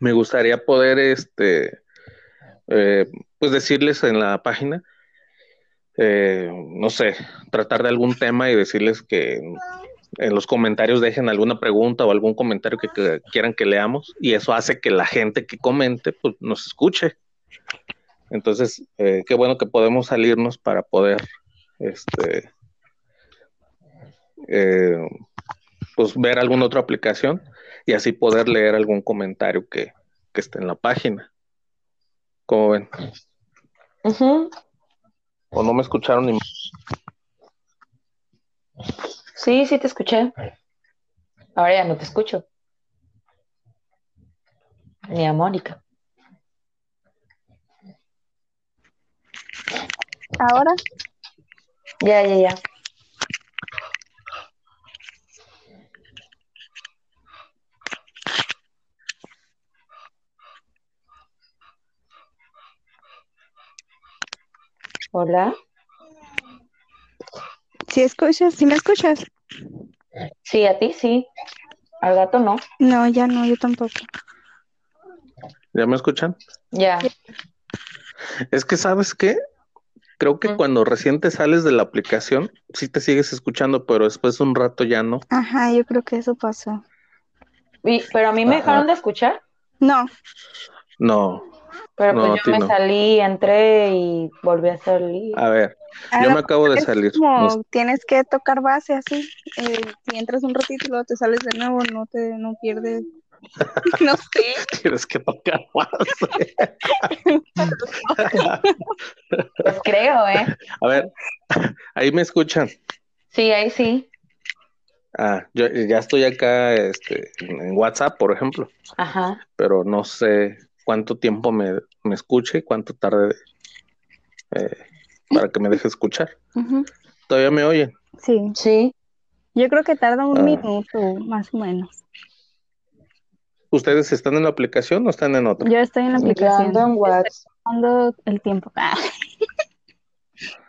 me gustaría poder, este, eh, pues decirles en la página, eh, no sé, tratar de algún tema y decirles que en los comentarios dejen alguna pregunta o algún comentario que, que quieran que leamos y eso hace que la gente que comente pues, nos escuche. Entonces, eh, qué bueno que podemos salirnos para poder, este, eh, pues ver alguna otra aplicación y así poder leer algún comentario que, que esté en la página. ¿Cómo ven? ¿O no me escucharon ni Sí, sí te escuché. Ahora ya no te escucho. Ni a Mónica. ¿Ahora? Ya, ya, ya. Hola. ¿Sí escuchas? ¿Sí me escuchas? Sí, a ti sí. Al gato no. No, ya no, yo tampoco. ¿Ya me escuchan? Ya. Es que, ¿sabes qué? Creo que Mm. cuando recién te sales de la aplicación, sí te sigues escuchando, pero después de un rato ya no. Ajá, yo creo que eso pasó. Y- pero a mí me Ajá. dejaron de escuchar. No, No. Pero No, pues yo me no. salí, entré y volví a salir. A ver, a yo me acabo de salir. como No- tienes que tocar base así. eh, si entras un ratito y luego te sales de nuevo, no te no pierdes. No sé. Tienes que tocar más. Pues creo, ¿eh? A ver, ahí me escuchan. Sí, ahí sí. Ah, yo ya estoy acá este, en WhatsApp, por ejemplo, Ajá. pero no sé cuánto tiempo me, me escuche y cuánto tarde eh, para que me deje escuchar. Ujú, ¿Todavía me oyen? Sí, Sí. yo creo que tarda un Ah. minuto, más o menos. ¿Ustedes están en la aplicación o están en otra? Yo estoy en la Yo aplicación. ando en WhatsApp. Estoy el tiempo. Ah,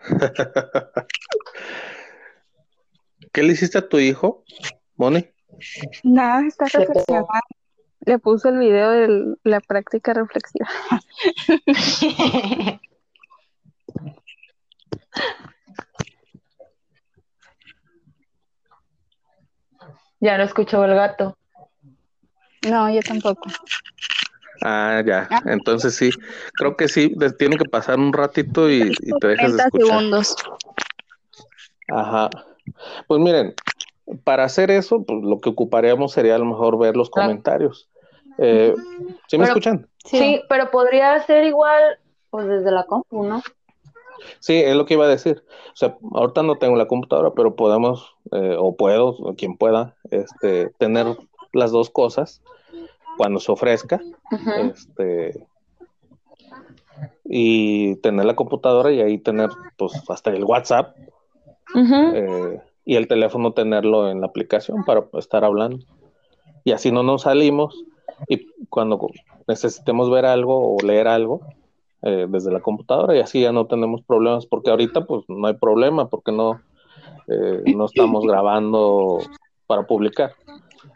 ¿Qué le hiciste a tu hijo, Moni? Nada, está reflexionando. Le puse el video de la práctica reflexiva. Ya lo escuchó el gato. No, yo tampoco. Ah, ya. Entonces sí, creo que sí, tiene que pasar un ratito y, y te dejas de 30 escuchar. segundos. Ajá. Pues miren, para hacer eso, pues lo que ocuparíamos sería a lo mejor ver los Claro. comentarios. Eh, ¿Sí me Pero- escuchan? Sí. pero podría ser igual, pues desde la compu, ¿no? Sí, es lo que iba a decir. O sea, ahorita no tengo la computadora, pero podemos, eh, o puedo, o quien pueda, este, tener las dos cosas cuando se ofrezca, este, y tener la computadora y ahí tener, pues, hasta el WhatsApp eh, y el teléfono tenerlo en la aplicación para estar hablando. Y así no nos salimos y cuando necesitemos ver algo o leer algo eh, desde la computadora y así ya no tenemos problemas porque ahorita pues no hay problema porque no, eh, no estamos grabando para publicar.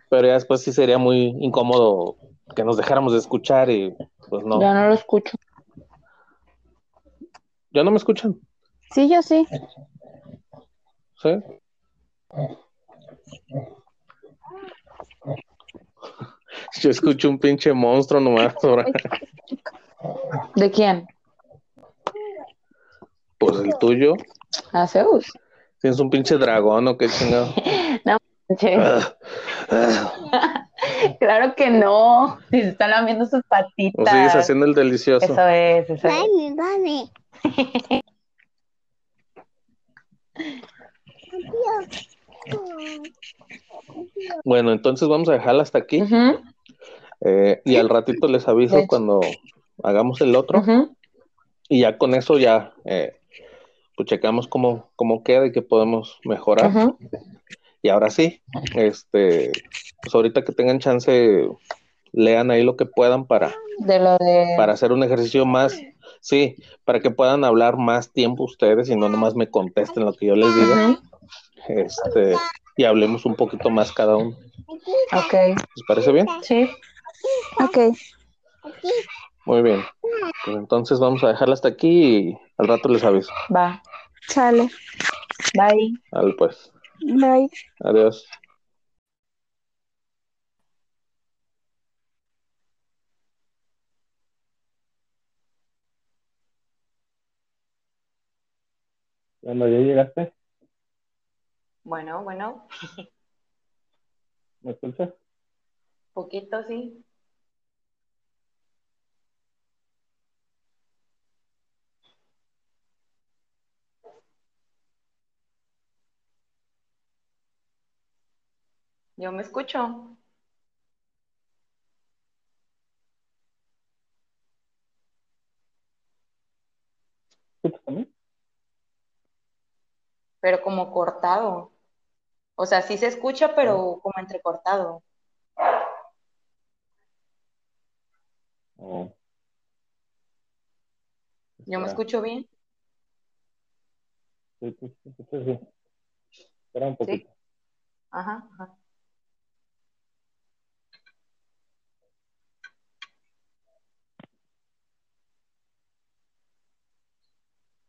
Pero ya después sí sería muy incómodo que nos dejáramos de escuchar y pues no. Ya no lo escucho. ¿Ya no me escuchan? Sí, yo sí. ¿Sí? Yo escucho un pinche monstruo nomás ahora. ¿De quién? Pues el tuyo. A Zeus. Tienes un pinche dragón o qué chingado. Claro que no. Si se están lamiendo sus patitas. O sigues haciendo el delicioso. Eso es, eso es. Mami, mami. Bueno, entonces vamos a dejarla hasta aquí. Eh, y al ratito les aviso cuando hagamos el otro. Y ya con eso ya eh, pues checamos cómo, cómo queda y qué podemos mejorar. Y ahora sí, este, pues ahorita que tengan chance, lean ahí lo que puedan para, De lo de. para hacer un ejercicio más, sí, para que puedan hablar más tiempo ustedes y no nomás me contesten lo que yo les diga, este, y hablemos un poquito más cada uno. Ok. ¿Les parece bien? Sí. Ok. Muy bien. Pues entonces vamos a dejarla hasta aquí y al rato les aviso. Va. Sale. Bye. Vale, pues. Bye. Adiós. Bueno, ¿ya llegaste? Bueno, bueno. ¿Me escuchas? Poquito, sí. Yo me escucho. Pero como cortado. O sea, sí se escucha, pero como entrecortado. Oh. ¿Yo me escucho bien? Sí, sí, sí, sí, sí. Espera un poquito. Ajá, ajá.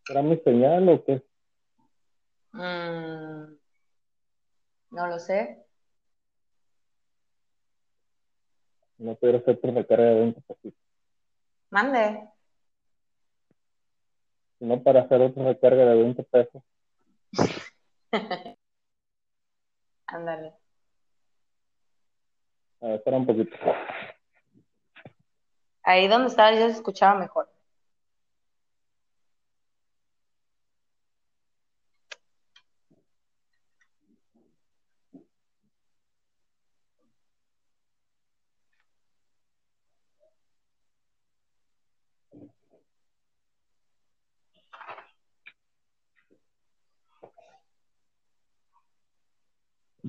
¿Era mi señal o qué? Mm, no lo sé. No quiero hacer por recarga de 20 pesos. Mande. Sino para hacer otra recarga de 20 pesos. Ándale. A ver, espera un poquito. Ahí donde estaba ya se escuchaba mejor.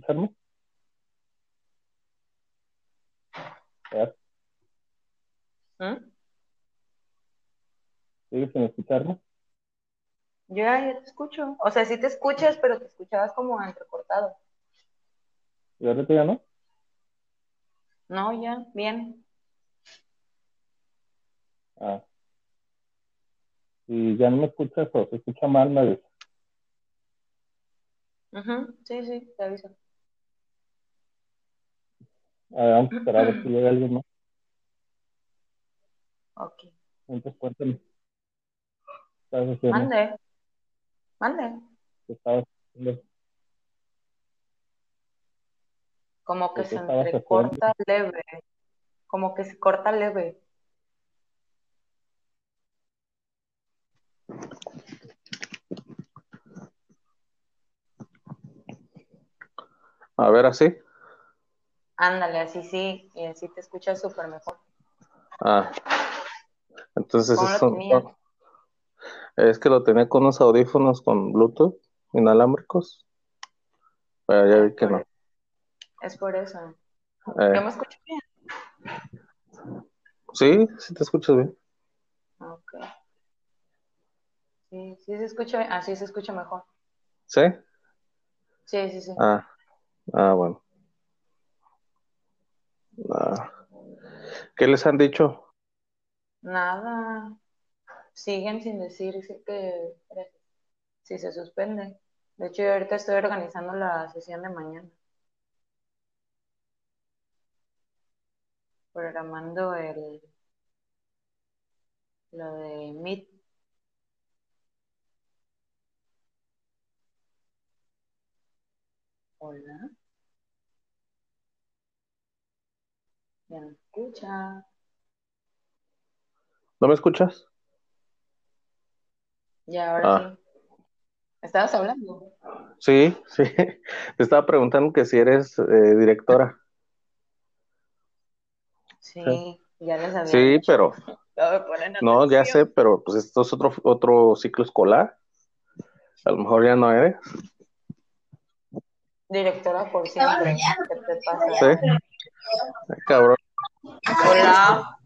Ver, ¿Mm? ¿Sigues sin escucharme? Ya, ya te escucho. O sea, sí te escuchas, pero te escuchabas como entrecortado. ¿Y ahorita ya no? No, ya, bien. Ah. Y ya no me escuchas o se escucha mal, me dices. Ujú, Sí, sí, te aviso. A ver, vamos a esperar a ver si llega alguien más. Ok. Entonces cuéntame. ¿Qué estabas haciendo? Mande. Mande. ¿Qué estabas haciendo? Como que ¿Qué se haciendo? entrecorta leve. Como que se corta leve. A ver, así. Ándale, así sí, y así te escuchas súper mejor. Ah. Entonces ¿Cómo lo es, que lo tenía con unos audífonos con Bluetooth inalámbricos. Pero ya vi que no. Es por eso. Eh, ¿Yo me escucho bien? sí, sí te escuchas bien. Ok. Sí, sí se escucha bien. Así se escucha mejor. ¿Sí? Sí, sí, sí. Ah, ah, bueno. Ah. ¿Qué les han dicho? Nada. Siguen sin decir que si se suspende. De hecho, yo ahorita estoy organizando la sesión de mañana. Programando el lo de Meet. Hola. Ya me escucha. ¿No me escuchas? Ya, ahora Ah. sí. ¿Estabas hablando? Sí, sí. Te estaba preguntando que si eres eh, directora. Sí, ya les había Sí, dicho. pero No ya sé, pero pues esto es otro, otro ciclo escolar. A lo mejor ya no eres. Directora por siempre. ¿Qué te pasa? Sí. Cabrón, Hola.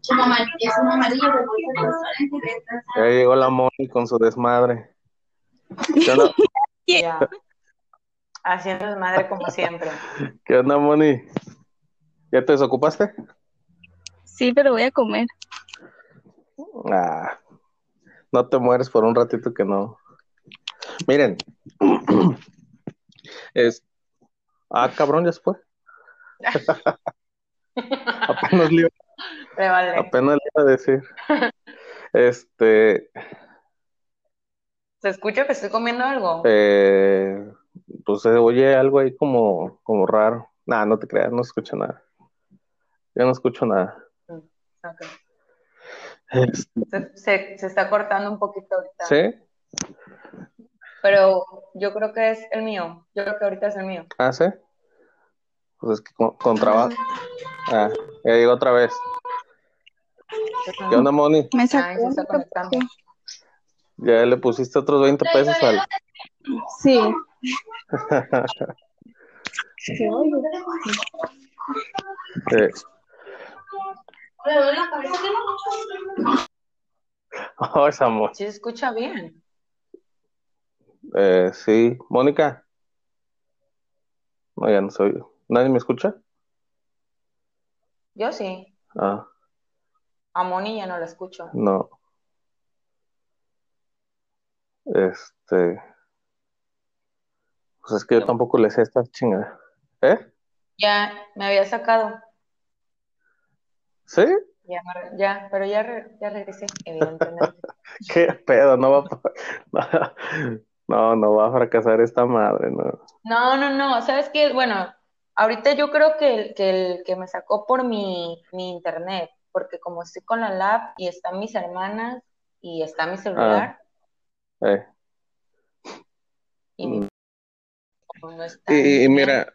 Ya llegó la Moni con su desmadre. ¿Qué onda, Ya. Haciendo desmadre como siempre. ¿Qué onda, Moni? ¿Ya te desocupaste? Sí, pero voy a comer. Ah, no te mueres por un ratito que no. Miren, es. Ah, cabrón, ya se fue. Apenas, le, vale. apenas le iba a decir. Este, ¿Se escucha que estoy comiendo algo? eh, pues se oye algo ahí como, como raro. Nah, no te creas, no escucho nada. Yo no escucho nada. Ok. Este, Se, se, se está cortando un poquito ahorita. ¿Sí? Pero yo creo que es el mío. Yo creo que ahorita es el mío. ¿Ah, sí? Pues es que con, con trabajo. Ah, ya llegó otra vez. ¿Qué onda, Moni? Me sacó. Ya le pusiste otros 20 pesos al. Sí. Oh, esa. Sí se escucha bien. Eh, sí, Mónica. No, ya no soy. ¿Nadie me escucha? Yo sí. Ah, A Moni ya no la escucho. no. Este, pues es que yo tampoco le sé esta chingada. ¿Eh? Ya me había sacado. ¿Sí? Ya, pero ya, re- ya regresé, evidentemente. ¿Qué pedo? No va a... No, no va a fracasar esta madre, no. No, no, no, ¿sabes qué? Bueno, ahorita yo creo que el que, el que me sacó por mi, mi internet, porque como estoy con la lab y están mis hermanas y está mi celular Eh. y mi Mm. no está Y, mira,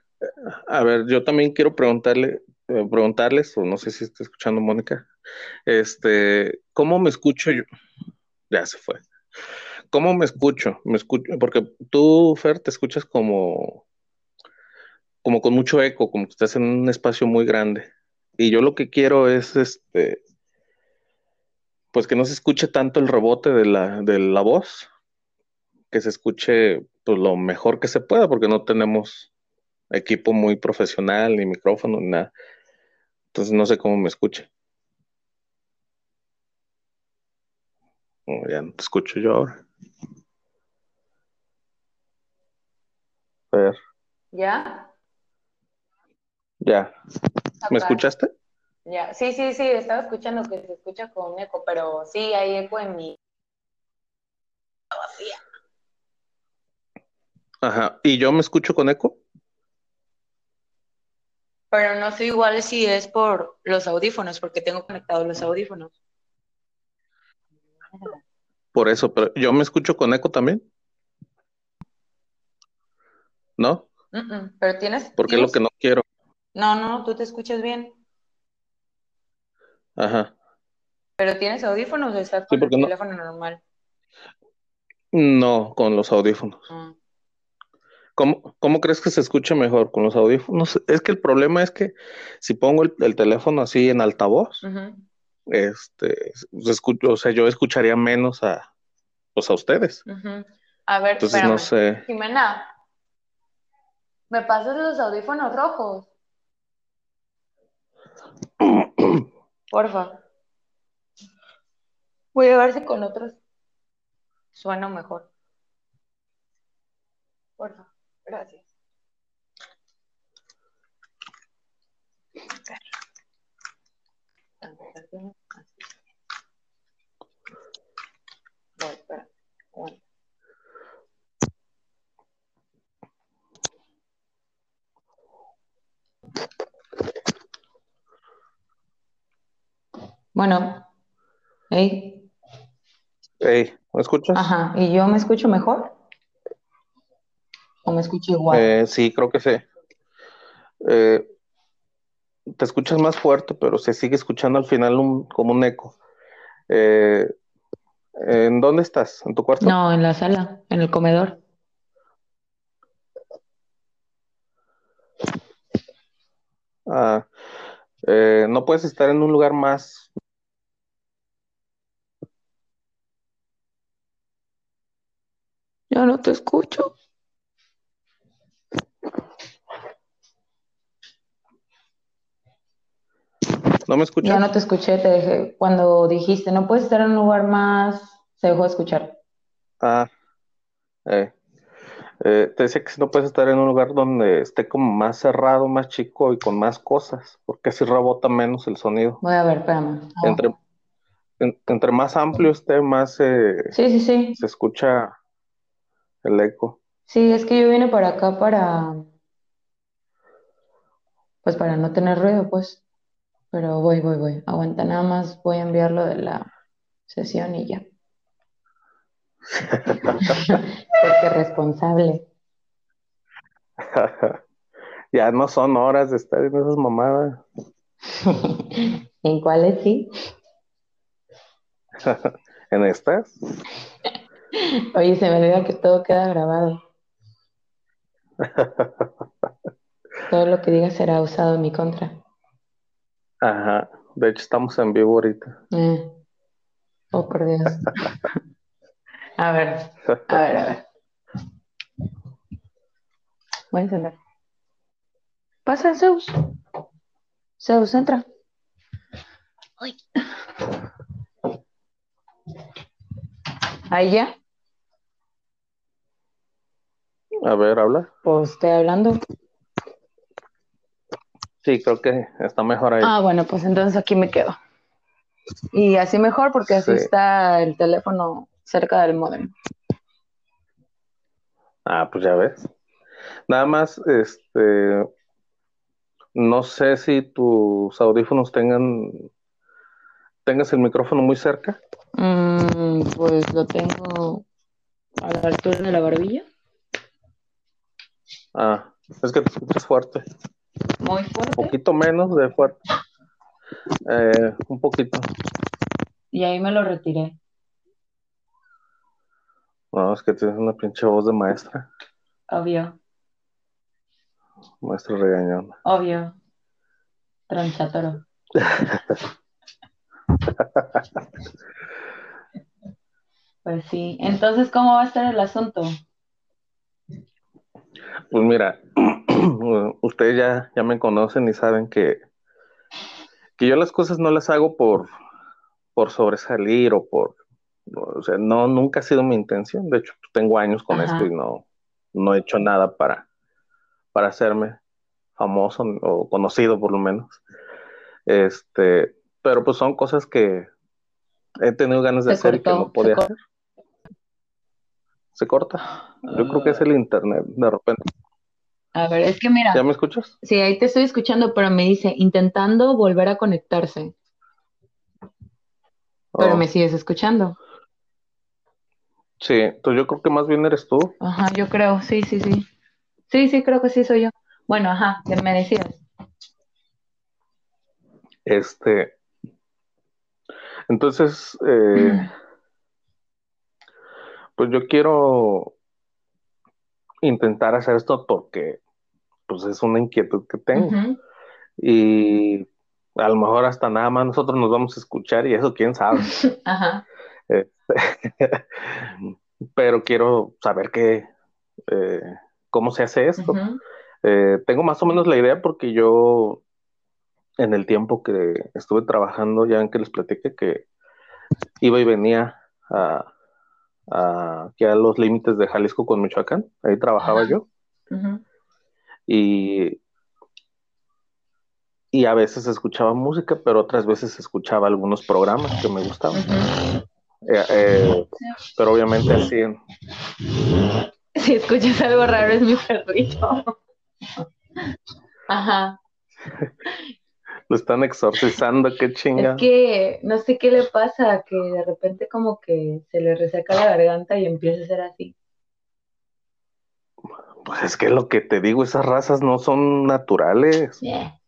a ver, yo también quiero preguntarle, eh, preguntarles, o no sé si está escuchando Mónica, este, ¿cómo me escucho yo? Ya se fue. ¿Cómo me escucho? Me escucho, porque tú, Fer, te escuchas como, como con mucho eco, como que estás en un espacio muy grande. Y yo lo que quiero es, este, pues que no se escuche tanto el rebote de la, de la voz, que se escuche pues, lo mejor que se pueda, porque no tenemos equipo muy profesional, ni micrófono, ni nada. Entonces no sé cómo me escuche. Ya no te escucho yo ahora. Fer, ¿Ya? Ya. ¿Me escuchaste? Ya, sí, sí, sí, estaba escuchando que se escucha con eco, pero sí hay eco en mi. Ajá. ¿Y yo me escucho con eco? Pero no sé igual si es por los audífonos, porque tengo conectados los audífonos. Por eso, pero yo me escucho con eco también. ¿No? Mm, mm, Pero tienes, Porque es lo que no quiero. No, no, tú te escuchas bien. Ajá. Pero tienes audífonos o estás Sí, con el porque no- teléfono normal. No, con los audífonos. Mm. ¿Cómo, cómo crees que se escuche mejor con los audífonos? Es que el problema es que si pongo el, el teléfono así en altavoz, este, se o sea, yo escucharía menos a, pues a ustedes. A ver, Entonces no sé. Jimena, ¿me pasas los audífonos rojos? Porfa. Voy a ver si con otros suena mejor. Porfa, gracias. Bueno, hey, Ey, ¿me escuchas? ajá, ¿y yo me escucho mejor? ¿O me escucho igual? Eh, sí, creo que sí. Eh, te escuchas más fuerte, pero se sigue escuchando al final un- como un eco. Eh, ¿en dónde estás? ¿En tu cuarto? No, en la sala, en el comedor. Ah, eh, no puedes estar en un lugar más. Yo no te escucho. ¿No me escuchas? Ya no te escuché, te dejé. Cuando dijiste, no puedes estar en un lugar más, se dejó de escuchar. Ah, eh, eh, te decía que si no puedes estar en un lugar donde esté como más cerrado, más chico y con más cosas, porque así rebota menos el sonido. Voy a ver, espérame. Ah, Entre, en- entre más amplio esté, más eh, Sí, sí, sí. se escucha el eco. Sí, es que yo vine para acá para, pues para no tener ruido, pues. Pero voy, voy, voy. Aguanta, nada más voy a enviar lo de la sesión y ya. Porque responsable. Ya no son horas de estar en esas mamadas. ¿En cuáles sí? ¿En estas? Oye, se me olvida que todo queda grabado. Todo lo que diga será usado en mi contra. Ajá. De hecho, estamos en vivo ahorita. Eh. Oh, por Dios. A ver, a ver, a ver. Voy a encender. Pasa, Zeus. Zeus, entra. Ahí ya. A ver, habla. Pues estoy hablando. Sí, creo que está mejor ahí. Ah, bueno, pues entonces aquí me quedo. Y así mejor porque así Sí. está el teléfono cerca del modem. Ah, pues ya ves. Nada más, este, no sé si tus audífonos tengan, tengas el micrófono muy cerca. Mm, pues lo tengo a la altura de la barbilla. Ah, es que te escuchas fuerte. Muy Un fuerte. poquito menos de fuerte. Eh, un poquito. Y ahí me lo retiré. No, es que tienes una pinche voz de maestra, Obvio, maestra regañón. obvio. Tronchatoro. Pues sí. Entonces, ¿cómo va a estar el asunto? Pues mira, ustedes ya, ya me conocen y saben que, que yo las cosas no las hago por, por sobresalir o por, o sea, no, nunca ha sido mi intención. De hecho, tengo años con Ajá. esto y no, no he hecho nada para, para hacerme famoso o conocido por lo menos. Este, pero pues son cosas que he tenido ganas de Se hacer y que no podía hacer. ¿Se corta? Yo creo que es el internet, de repente. A ver, es que mira, ¿Ya me escuchas? sí, ahí te estoy escuchando, pero me dice intentando volver a conectarse. Pero Oh. me sigues escuchando. Sí, entonces yo creo que más bien eres tú. Ajá, yo creo, sí, sí, sí. Sí, sí, creo que sí soy yo. Bueno, ajá, que me decías. Este. Entonces, eh, pues yo quiero intentar hacer esto porque pues es una inquietud que tengo. Y a lo mejor hasta nada más nosotros nos vamos a escuchar y eso quién sabe. Ajá. Pero quiero saber qué, eh, cómo se hace esto. Eh, tengo más o menos la idea porque yo en el tiempo que estuve trabajando, ya en que les platiqué que iba y venía a, a- aquí a los límites de Jalisco con Michoacán, ahí trabajaba Ajá. yo y, y a veces escuchaba música, pero otras veces escuchaba algunos programas que me gustaban. Eh, eh, pero obviamente así Si escuchas algo raro, es mi perrito. Ajá. Lo están exorcizando, qué Es chinga. que no sé qué le pasa, que de repente como que se le reseca la garganta y empieza a ser así. Pues es que lo que te digo, esas razas no son naturales. Yeah.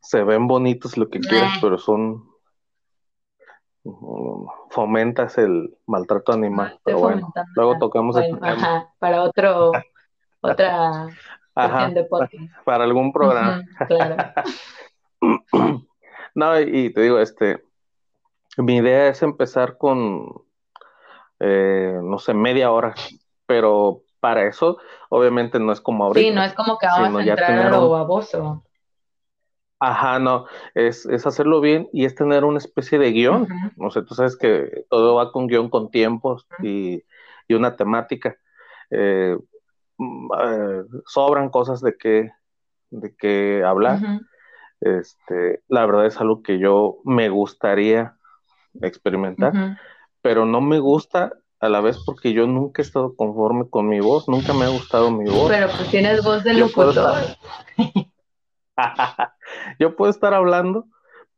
se ven bonitos lo que quieras, Nah. pero son fomentas el maltrato animal. Estoy Pero bueno, luego tocamos Bueno, tema. ajá, para otro, otra Ajá, sesión de podcast. para algún programa. Claro. No, y, te digo, este, mi idea es empezar con, eh, no sé, media hora, pero para eso, obviamente no es como ahorita. Sí, no es como que vamos a entrar a lo un- baboso. Ajá, no, es, es hacerlo bien y es tener una especie de guion. Ujú. No sé, tú sabes que todo va con guion, con tiempos y, y una temática. Eh, eh, sobran cosas de qué de qué hablar. Este, la verdad es algo que yo me gustaría experimentar, pero no me gusta a la vez porque yo nunca he estado conforme con mi voz, nunca me ha gustado mi voz. Pero pues tienes voz de Yo puedo locutor. Yo puedo estar hablando,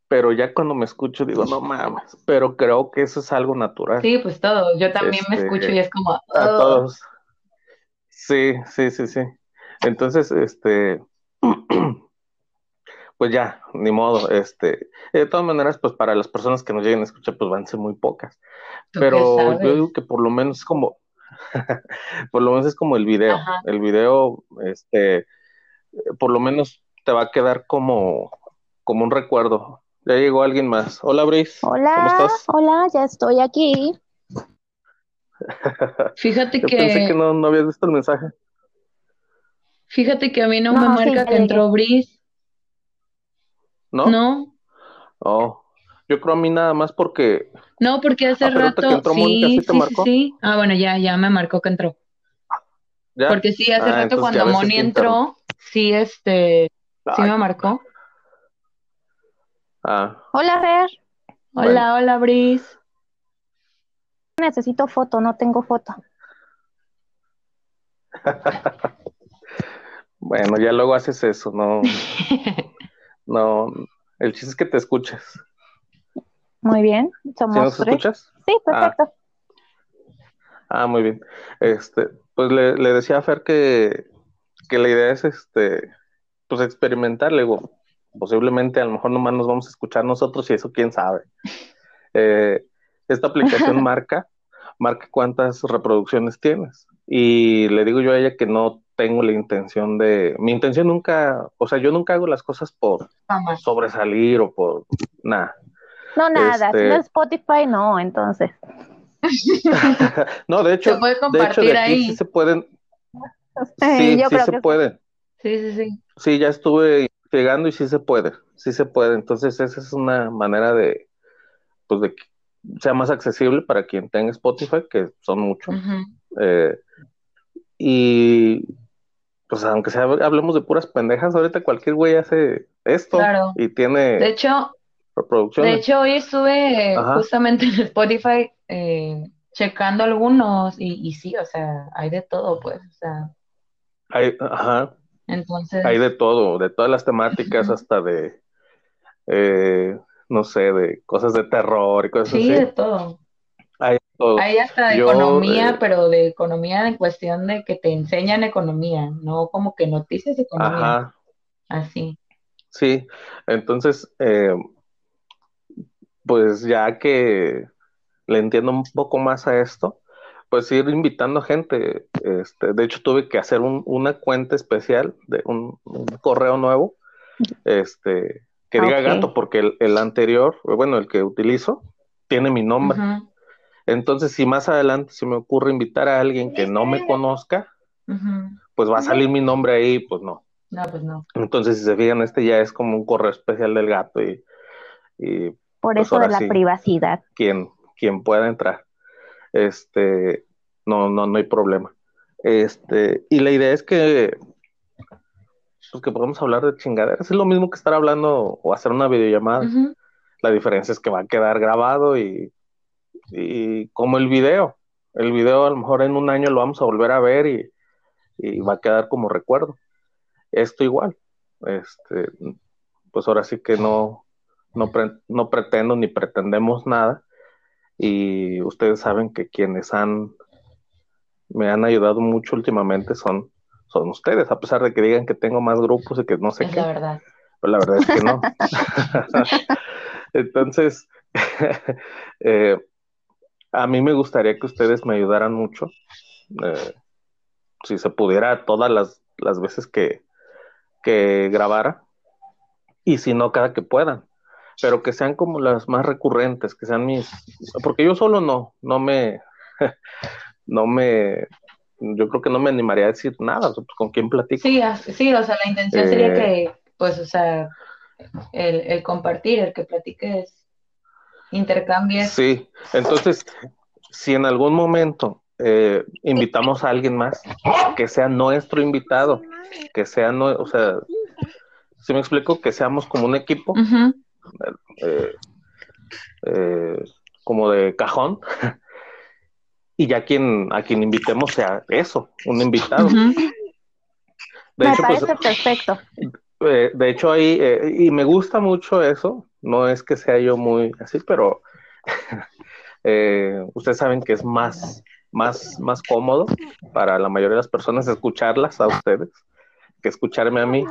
pero ya cuando me escucho digo, no mames, pero creo que eso es algo natural. Sí, pues todo. Yo también me Este, escucho y es como, A "Ugh". todos. Sí, sí, sí, sí. Entonces, este, pues ya, ni modo, este, de todas maneras, pues para las personas que nos lleguen a escuchar, pues van a ser muy pocas. ¿Tú qué Pero yo digo que por lo menos es como, por lo menos es como el video. Ajá. El video, este, por lo menos te va a quedar como, como un recuerdo. Ya llegó alguien más. Hola, Brice. ¿Cómo Hola, estás? hola, ya estoy aquí. Fíjate Yo pensé que que no, no habías visto el mensaje. Fíjate que a mí no, No, me marca que entró Bris. ¿No? No, Oh, yo creo a mí nada más porque no, porque hace Ah, que rato, entró Mónica, sí, ¿sí te sí, sí, marcó? sí. Ah, bueno, ya, ya me marcó que entró. ya. Porque sí, hace Ah, rato cuando Moni entró, sí, este, sí me marcó. ah, Hola, Fer. Bueno. Hola, hola, Bris. Necesito foto, no tengo foto. bueno, ya luego haces eso, no, no, el chiste es que te escuches. Muy bien. ¿Sí Somos nos tres. escuchas? Sí, perfecto. Ah, muy bien. Este, pues le, le decía a Fer que, que la idea es este, pues experimentar, le digo, posiblemente a lo mejor nomás nos vamos a escuchar nosotros y eso quién sabe. Eh, esta aplicación marca, marca cuántas reproducciones tienes. Y le digo yo a ella que no tengo la intención de, mi intención nunca, o sea, yo nunca hago las cosas por sobresalir o por nada. No, nada. Este- Si no es Spotify, no, entonces. No, de hecho, Se puede de hecho compartir de aquí ahí. sí se pueden, sí, yo sí creo se que sí. Sí, sí, sí. Sí, ya estuve llegando y sí se puede, sí se puede. Entonces esa es una manera de, pues de sea más accesible para quien tenga Spotify, que son muchos. Eh, y pues aunque sea, hablemos de puras pendejas, ahorita cualquier güey hace esto Claro. y tiene De hecho, de hecho, hoy estuve Ajá. justamente en Spotify eh, checando algunos y, y sí, o sea, hay de todo, pues, o sea, Hay, ajá, entonces, hay de todo, de todas las temáticas, hasta de, eh, no sé, de cosas de terror y cosas sí, así. de todo. Hay de todo. Hay hasta de Yo, economía, eh, pero de economía en cuestión de que te enseñan economía, no como que noticias de economía, Ajá. así. Sí, entonces, eh, pues ya que le entiendo un poco más a esto, pues ir invitando gente. Este, de hecho, tuve que hacer un- una cuenta especial de un, un correo nuevo, este, que diga gato, porque el, el anterior, bueno, el que utilizo, tiene mi nombre. Entonces, si más adelante se me ocurre invitar a alguien que no me conozca, pues va a salir mi nombre ahí, pues no. No, pues no. Entonces, si se fijan, este ya es como un correo especial del gato y, y Por Pues eso de la sí. privacidad. quien, quien pueda entrar. Este, no, no, no hay problema. Este, y la idea es que, pues que podemos hablar de chingaderas. Es lo mismo que estar hablando o hacer una videollamada. Ujú, La diferencia es que va a quedar grabado y, y como el video. El video a lo mejor en un año lo vamos a volver a ver y, y va a quedar como recuerdo. Esto igual. Este, pues ahora sí que no, no, pre- no pretendo ni pretendemos nada. Y ustedes saben que quienes han me han ayudado mucho últimamente son, son ustedes, a pesar de que digan que tengo más grupos y que no sé Es qué. la verdad. Pero la verdad es que no. Entonces, eh, a mí me gustaría que ustedes me ayudaran mucho. Eh, si se pudiera todas las, las veces que, que grabara. Y si no, cada que puedan. Pero que sean como las más recurrentes, que sean mis. Porque yo solo no, no me. No me. Yo creo que no me animaría a decir nada. o sea, pues, ¿Con quién platico? Sí, sí, o sea, la intención sería Eh, que, pues, o sea, el, el compartir, el que platiques, intercambies. Sí, entonces, si en algún momento eh, invitamos a alguien más, que sea nuestro invitado, que sea, no, o sea, si me explico, que seamos como un equipo, eh, eh, como de cajón, y ya quien, a quien invitemos sea eso, un invitado. De Me hecho, pues, parece perfecto. Eh, de hecho, ahí, eh, y me gusta mucho eso, no es que sea yo muy así, pero eh, ustedes saben que es más, más, más cómodo para la mayoría de las personas escucharlas a ustedes que escucharme a mí.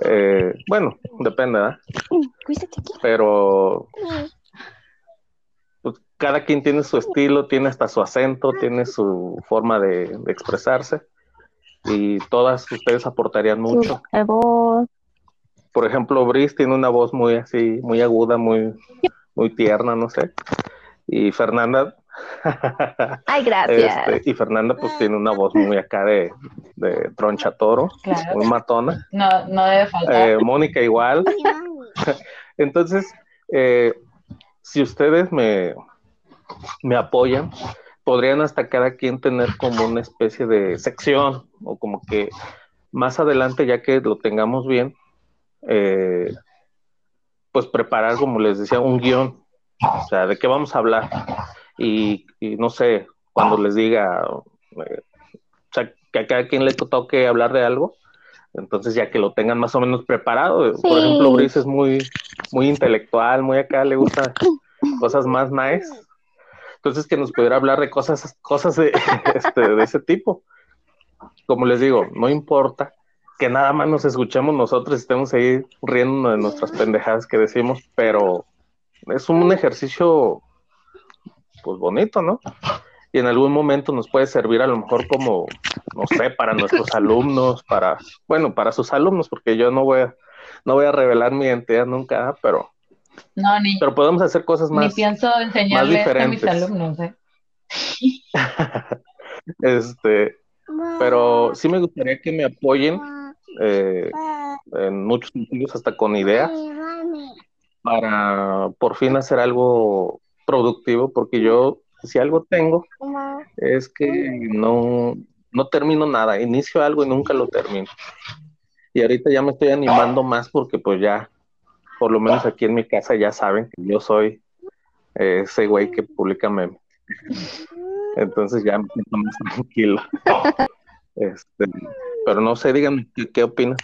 Eh, bueno, depende, ¿verdad? Pero pues, cada quien tiene su estilo, tiene hasta su acento, tiene su forma de, de expresarse y todas ustedes aportarían mucho. Voz. Por ejemplo, Brice tiene una voz muy así, muy aguda, muy, muy tierna, no sé. Y Fernanda, Ay, gracias. este, y Fernanda pues tiene una voz muy acá de, de Troncha Toro, Claro. muy matona. No, no debe faltar. Eh, Mónica igual. Entonces, eh, si ustedes me, me apoyan, podrían hasta cada quien tener como una especie de sección o como que más adelante, ya que lo tengamos bien, eh, pues preparar, como les decía, un guion, o sea, de qué vamos a hablar. Y, y no sé, cuando les diga, eh, o sea, que a cada quien le toque hablar de algo, entonces ya que lo tengan más o menos preparado. Por ejemplo, Brice es muy, muy intelectual, muy acá, le gusta cosas más nice. Entonces que nos pudiera hablar de cosas, cosas de, este, de ese tipo. Como les digo, no importa que nada más nos escuchemos nosotros y estemos ahí riendo de nuestras pendejadas que decimos, pero es un ejercicio pues bonito, ¿no? Y en algún momento nos puede servir a lo mejor como, no sé, para nuestros alumnos, para, bueno, para sus alumnos, porque yo no voy a, no voy a revelar mi identidad nunca, pero, No, ni, pero podemos hacer cosas ni más, pienso enseñarle esto a mis alumnos. ¿eh? este, pero sí me gustaría que me apoyen eh, en muchos sentidos, hasta con ideas, para por fin hacer algo productivo, porque yo, si algo tengo, es que no, no termino nada, inicio algo y nunca lo termino. Y ahorita ya me estoy animando más porque pues ya, por lo menos aquí en mi casa ya saben que yo soy eh, ese güey que publica memes. Entonces ya me siento más tranquilo. Este, pero no sé, díganme, ¿qué, qué opinan?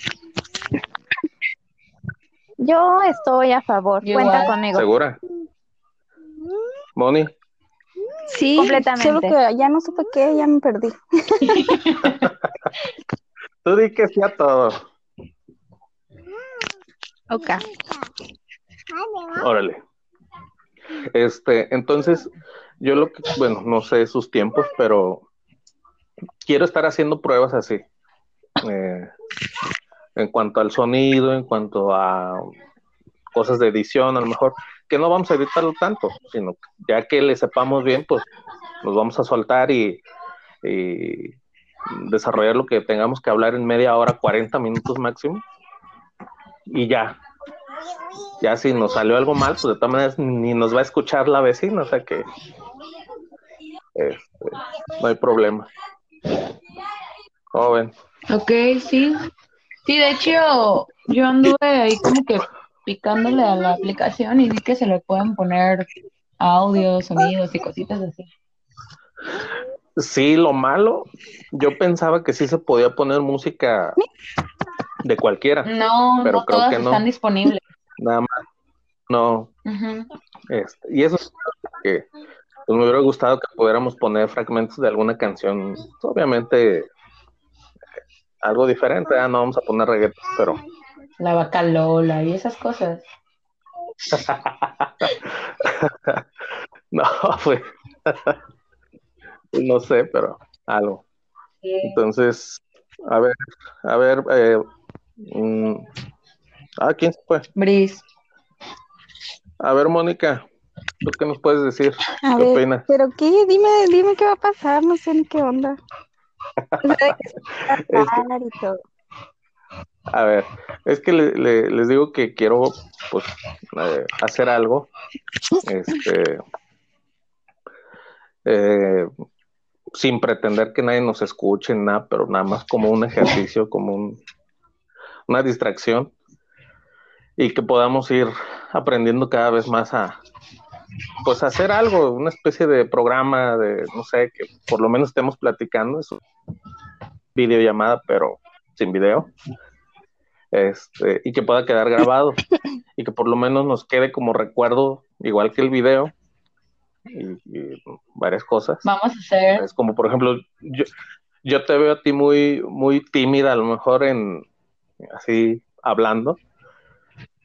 Yo estoy a favor. Yo Cuenta igual. conmigo. ¿Segura? Moni, Sí, Completamente. solo que ya no supe qué, ya me perdí. tú di que sí a todo. Ok. Órale. Este, entonces, yo lo que, bueno, no sé sus tiempos, pero quiero estar haciendo pruebas así. Eh, en cuanto al sonido, en cuanto a cosas de edición, a lo mejor, que no vamos a editarlo tanto, sino ya que le sepamos bien, pues nos vamos a soltar y, y desarrollar lo que tengamos que hablar en media hora, 40 minutos máximo. Y ya, ya si nos salió algo mal, pues de todas maneras ni nos va a escuchar la vecina, o sea que este, no hay problema. Joven, Ok, sí. Sí, de hecho, yo anduve ahí como que picándole a la aplicación y vi que se le pueden poner audios, sonidos y cositas así. sí, lo malo, yo pensaba que sí se podía poner música de cualquiera, No, Pero no creo todas que no. están disponibles. nada más. No, este, y eso es que pues, me hubiera gustado que pudiéramos poner fragmentos de alguna canción, obviamente eh, algo diferente, ah, no vamos a poner reggaetón, pero La vaca Lola y esas cosas. no, pues no sé, pero algo. Entonces, a ver, a ver, eh, mm, ah, ¿quién se fue? Bris. A ver, Mónica, ¿tú qué nos puedes decir? A ¿Qué ver, opinas? pero qué, dime, dime qué va a pasar, no sé ni qué onda. A Es que- ver, es que le- le- les digo que quiero, pues, eh, hacer algo, este, eh, sin pretender que nadie nos escuche, nada, pero nada más como un ejercicio, como un, una distracción, y que podamos ir aprendiendo cada vez más a, pues, a hacer algo, una especie de programa de, no sé, que por lo menos estemos platicando, es videollamada, pero sin video este, y que pueda quedar grabado y que por lo menos nos quede como recuerdo, igual que el video y, y varias cosas. Vamos a hacer. Es como, por ejemplo, yo, yo te veo a ti muy, muy tímida, a lo mejor en así hablando,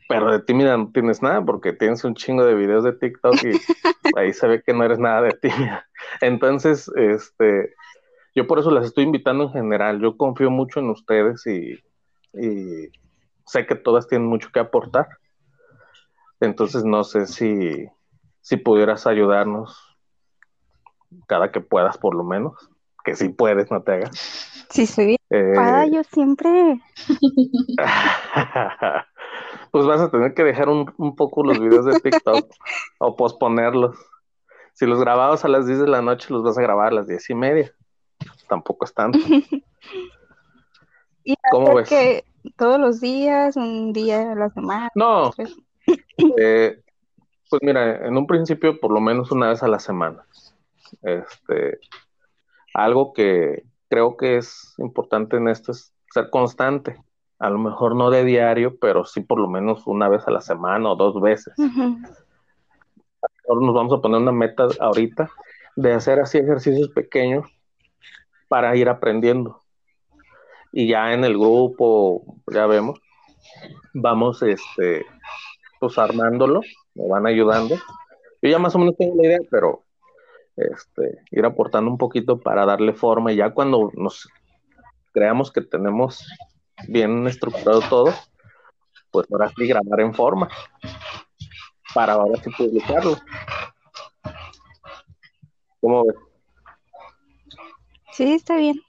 pero de tímida no tienes nada porque tienes un chingo de videos de TikTok y ahí se ve que no eres nada de tímida. Entonces, este, yo por eso las estoy invitando en general. Yo confío mucho en ustedes y, y sé que todas tienen mucho que aportar. Entonces, no sé si, si pudieras ayudarnos cada que puedas, por lo menos. Que si puedes, no te hagas. Sí, soy bien Eh, yo siempre. pues vas a tener que dejar un, un poco los videos de TikTok o posponerlos. Si los grababas a las 10 de la noche, los vas a grabar a las 10 y media. Tampoco es tanto. Y ¿Cómo ves? que todos los días, un día a la semana. No, pues, eh, pues mira, en un principio por lo menos una vez a la semana. Este, algo que creo que es importante en esto es ser constante. A lo mejor no de diario, pero sí por lo menos una vez a la semana o dos veces. ujú. Ahora nos vamos a poner una meta ahorita de hacer así ejercicios pequeños para ir aprendiendo. Y ya en el grupo, ya vemos, vamos este, pues armándolo, me van ayudando. Yo ya más o menos tengo la idea, pero este, ir aportando un poquito para darle forma y ya cuando nos creamos que tenemos bien estructurado todo, pues ahora sí grabar en forma para ahora sí publicarlo. ¿Cómo ves? Sí, está bien.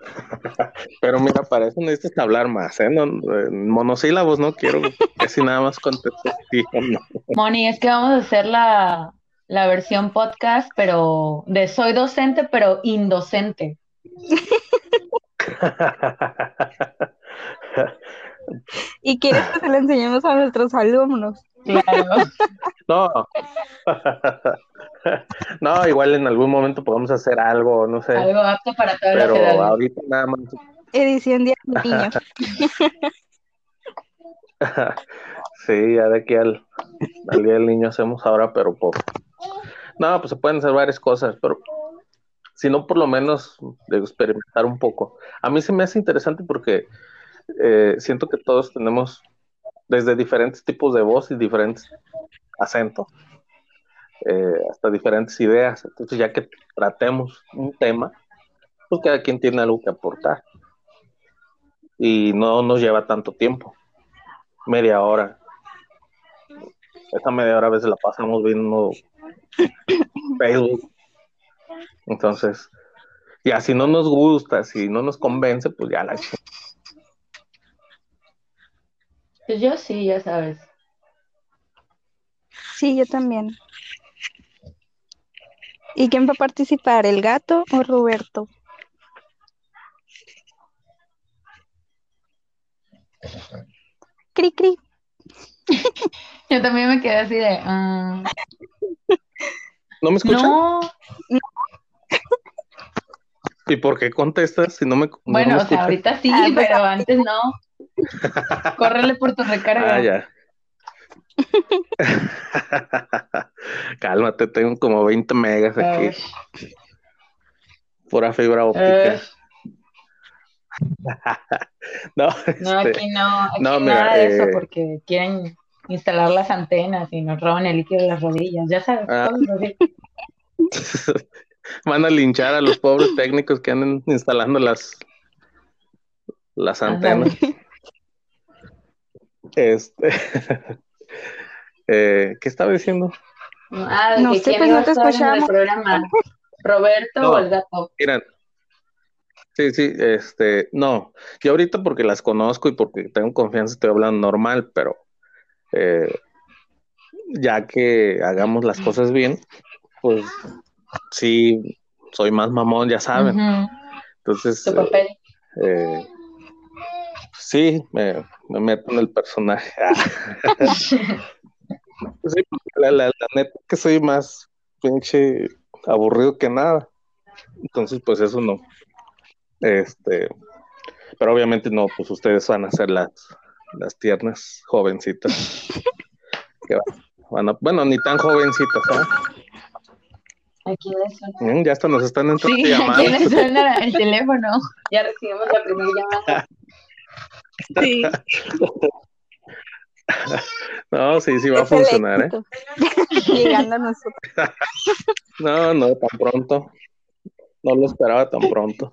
Pero mira, para eso necesitas hablar más, ¿eh? No, en monosílabos no quiero que si nada más contestes sí o no. Moni, es que vamos a hacer la, la versión podcast, pero de soy docente, pero indocente. Y quieres que se lo enseñemos a nuestros alumnos. Claro. No. No, igual en algún momento podemos hacer algo, no sé. Algo apto para todas las Pero edades. ahorita nada más. Edición Día del Niño. Sí, ya de aquí al, al Día del Niño hacemos ahora, pero por... No, pues se pueden hacer varias cosas, pero si no, por lo menos de experimentar un poco. A mí se me hace interesante porque eh, siento que todos tenemos desde diferentes tipos de voz y diferentes acentos, eh, hasta diferentes ideas. Entonces, ya que tratemos un tema, pues cada quien tiene algo que aportar. Y no nos lleva tanto tiempo media hora. Esa media hora a veces la pasamos viendo Facebook. Entonces, ya si no nos gusta, si no nos convence, pues ya la Pues yo sí, ya sabes. Sí, yo también. ¿Y quién va a participar? ¿El gato o Roberto? Cri, cri. Yo también me quedé así de. ah, ¿No me escuchan? no, ¿Y por qué contestas si no me, no bueno, me o sea, escuchan? ahorita sí, Ah, pues, pero antes no. Córrele por tu recarga. Ah, ya. Cálmate, tengo como 20 megas aquí, Ay, pura fibra óptica. No, no, este, aquí no, aquí no, mira, nada de eso eh, porque quieren instalar las antenas y nos roban el líquido de las rodillas, ya sabes, Ah. van a linchar a los pobres técnicos que andan instalando las, las antenas. Este, eh, ¿qué estaba diciendo? Ah, No sé, pues no te escuchamos. programa, Roberto No. o el gato. Miren, sí, sí, este, no, yo ahorita porque las conozco y porque tengo confianza estoy hablando normal, pero eh, ya que hagamos las cosas bien, pues sí, soy más mamón, ya saben. Entonces, Tu eh, papel. eh, sí, me, me meto en el personaje. Sí, la, la, la neta que soy más pinche aburrido que nada. Entonces, pues eso no. Este, pero obviamente no, pues ustedes van a ser las, las tiernas jovencitas. Que van, van a- bueno, ni tan jovencitas, ¿ah? ¿A quién le suena? Mm, Ya hasta nos están entrando Sí, ¿a llamadas. le suena el teléfono? Ya recibimos la primera llamada. Sí. No, sí, sí va a Es funcionar, ¿eh? Llegando a nosotros. No, no, tan pronto. No lo esperaba tan pronto.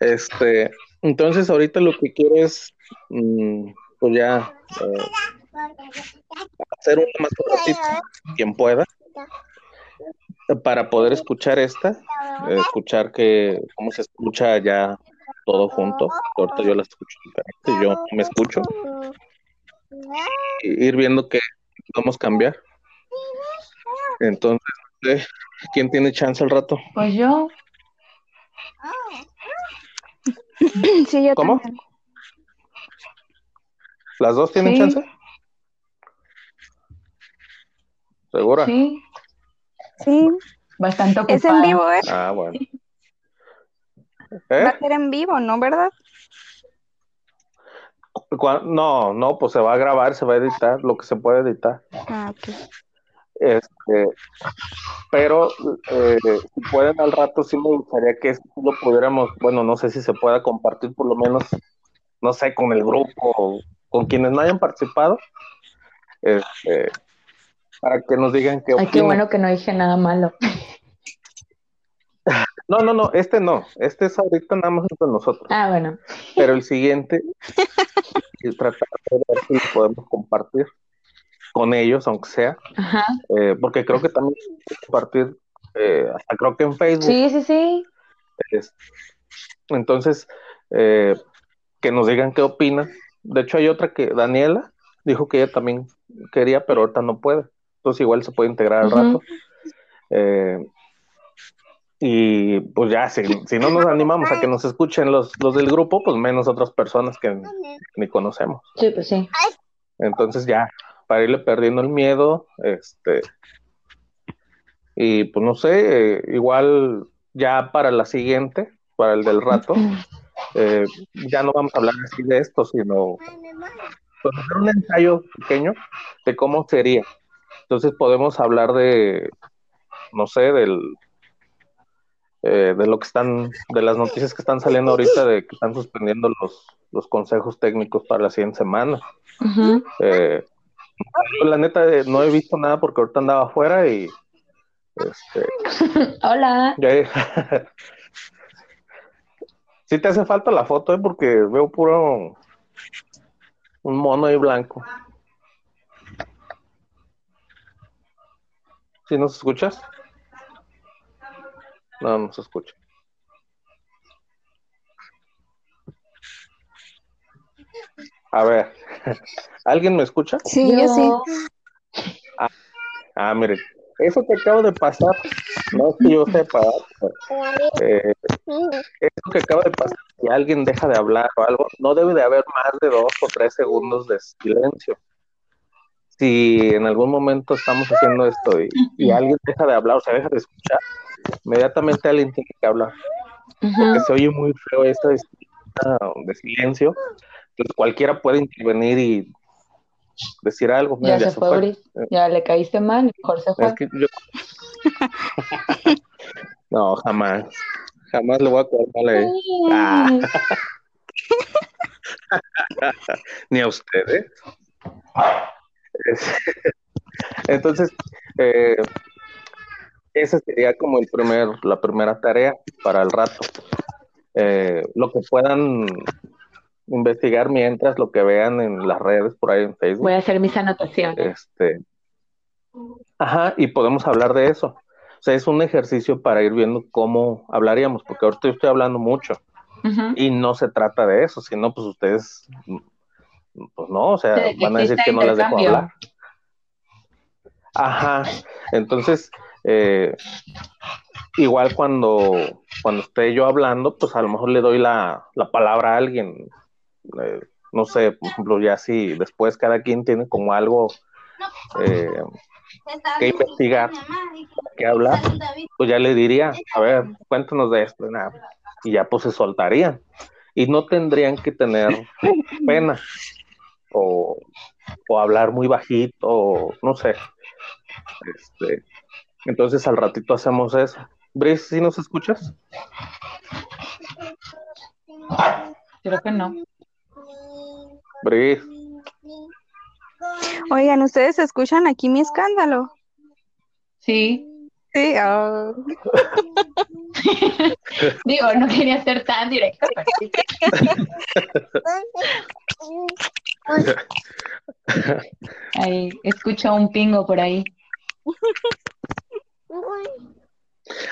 Este, entonces ahorita lo que quiero es, pues ya, eh, hacer una más cortita, quien pueda, para poder escuchar esta eh, escuchar que cómo se escucha ya todo junto. Ahorita yo la escucho diferente, yo me escucho. Y ir viendo que podemos cambiar. Entonces, no sé, ¿quién tiene chance al rato? Pues yo. Sí, yo ¿Cómo? también. ¿Las dos tienen Sí. chance? ¿Segura? Sí, Sí, bastante ocupada. es en vivo, ¿eh? Ah, bueno. Va ¿Eh? a ser en vivo, ¿no? ¿Verdad? No, no, pues se va a grabar, se va a editar, lo que se puede editar. Ah, ok. Este, pero eh, si pueden al rato, sí me gustaría que esto lo pudiéramos, bueno, no sé si se pueda compartir por lo menos, no sé, con el grupo o con quienes no hayan participado, este, para que nos digan qué Ay, qué opinan. bueno que no dije nada malo. No, no, no, este no, este es ahorita nada más entre nosotros, Ah, bueno. pero el siguiente, y tratar de ver si lo podemos compartir con ellos, aunque sea, Ajá. eh, porque creo que también compartir, eh, hasta creo que en Facebook. Sí, sí, sí. Es- Entonces, eh, que nos digan qué opinan. De hecho, hay otra que Daniela dijo que ella también quería, pero ahorita no puede. Entonces, igual se puede integrar al rato. Eh, y pues ya, si, si no nos animamos a que nos escuchen los, los del grupo, pues menos otras personas que ni conocemos. Sí, pues sí. Entonces ya, para irle perdiendo el miedo, este, y pues no sé, eh, igual ya para la siguiente, para el del rato, eh, ya no vamos a hablar así de esto, sino pues, hacer un ensayo pequeño de cómo sería. Entonces podemos hablar de, no sé, del eh, de lo que están, de las noticias que están saliendo ahorita, de que están suspendiendo los, los consejos técnicos para la siguiente semana. Eh, yo, la neta, eh, no he visto nada porque ahorita andaba afuera y este, Hola. ya sí te hace falta la foto, ¿eh? porque veo puro un mono ahí blanco. ¿Sí nos escuchas? No, no se escucha. A ver, ¿alguien me escucha? Sí, yo sí. Ah, mire, eso que acaba de pasar, no es que yo sepa, eh, eso que acaba de pasar, si alguien deja de hablar o algo, no debe de haber más de dos o tres segundos de silencio. Si en algún momento estamos haciendo esto y, y alguien deja de hablar o se deja de escuchar, inmediatamente alguien tiene que hablar. Porque se oye muy feo esto de, de silencio. Entonces cualquiera puede intervenir y decir algo. Mira, Ya se fue. Ya le caíste mal, mejor se fue. Es que yo... no, jamás. Jamás le voy a él. Ah. Ni a ustedes. Es- Entonces, eh, esa sería como el primer, la primera tarea para el rato. Eh, lo que puedan investigar mientras, lo que vean en las redes, por ahí en Facebook. Voy a hacer mis anotaciones. Este, ajá, y podemos hablar de eso. Sea, es un ejercicio para ir viendo cómo hablaríamos, porque ahorita yo estoy hablando mucho y no se trata de eso, sino pues ustedes, pues no, o sea, van a decir que no las dejo hablar. Ajá, entonces, eh, igual cuando, cuando esté yo hablando, pues a lo mejor le doy la, la palabra a alguien, eh, no sé, por ejemplo, ya si después cada quien tiene como algo eh, que investigar, que hablar, pues ya le diría, a ver, cuéntanos de esto, y nada, y ya pues se soltarían. Y no tendrían que tener pena o, o hablar muy bajito, o no sé. Este, entonces al ratito hacemos eso. Brice, ¿sí nos escuchas? Creo que no. Brice, Oigan, ¿ustedes escuchan aquí mi escándalo? Sí. Sí. ah. Digo, no quería ser tan directa. Ahí, escucho un pingo por ahí.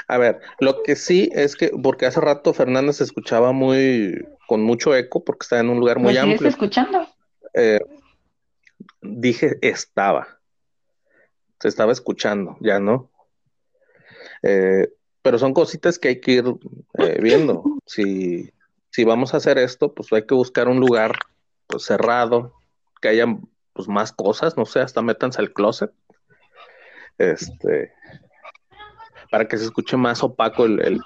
A ver, lo que sí es que, porque hace rato Fernández se escuchaba muy, con mucho eco, porque está en un lugar muy ¿Me sigues amplio. escuchando? Eh, dije estaba. Se estaba escuchando, ya no. Eh, pero son cositas que hay que ir eh, viendo. Si, si vamos a hacer esto, pues hay que buscar un lugar pues, cerrado, que haya pues, más cosas, no sé, hasta métanse al closet. Este, para que se escuche más opaco el, el,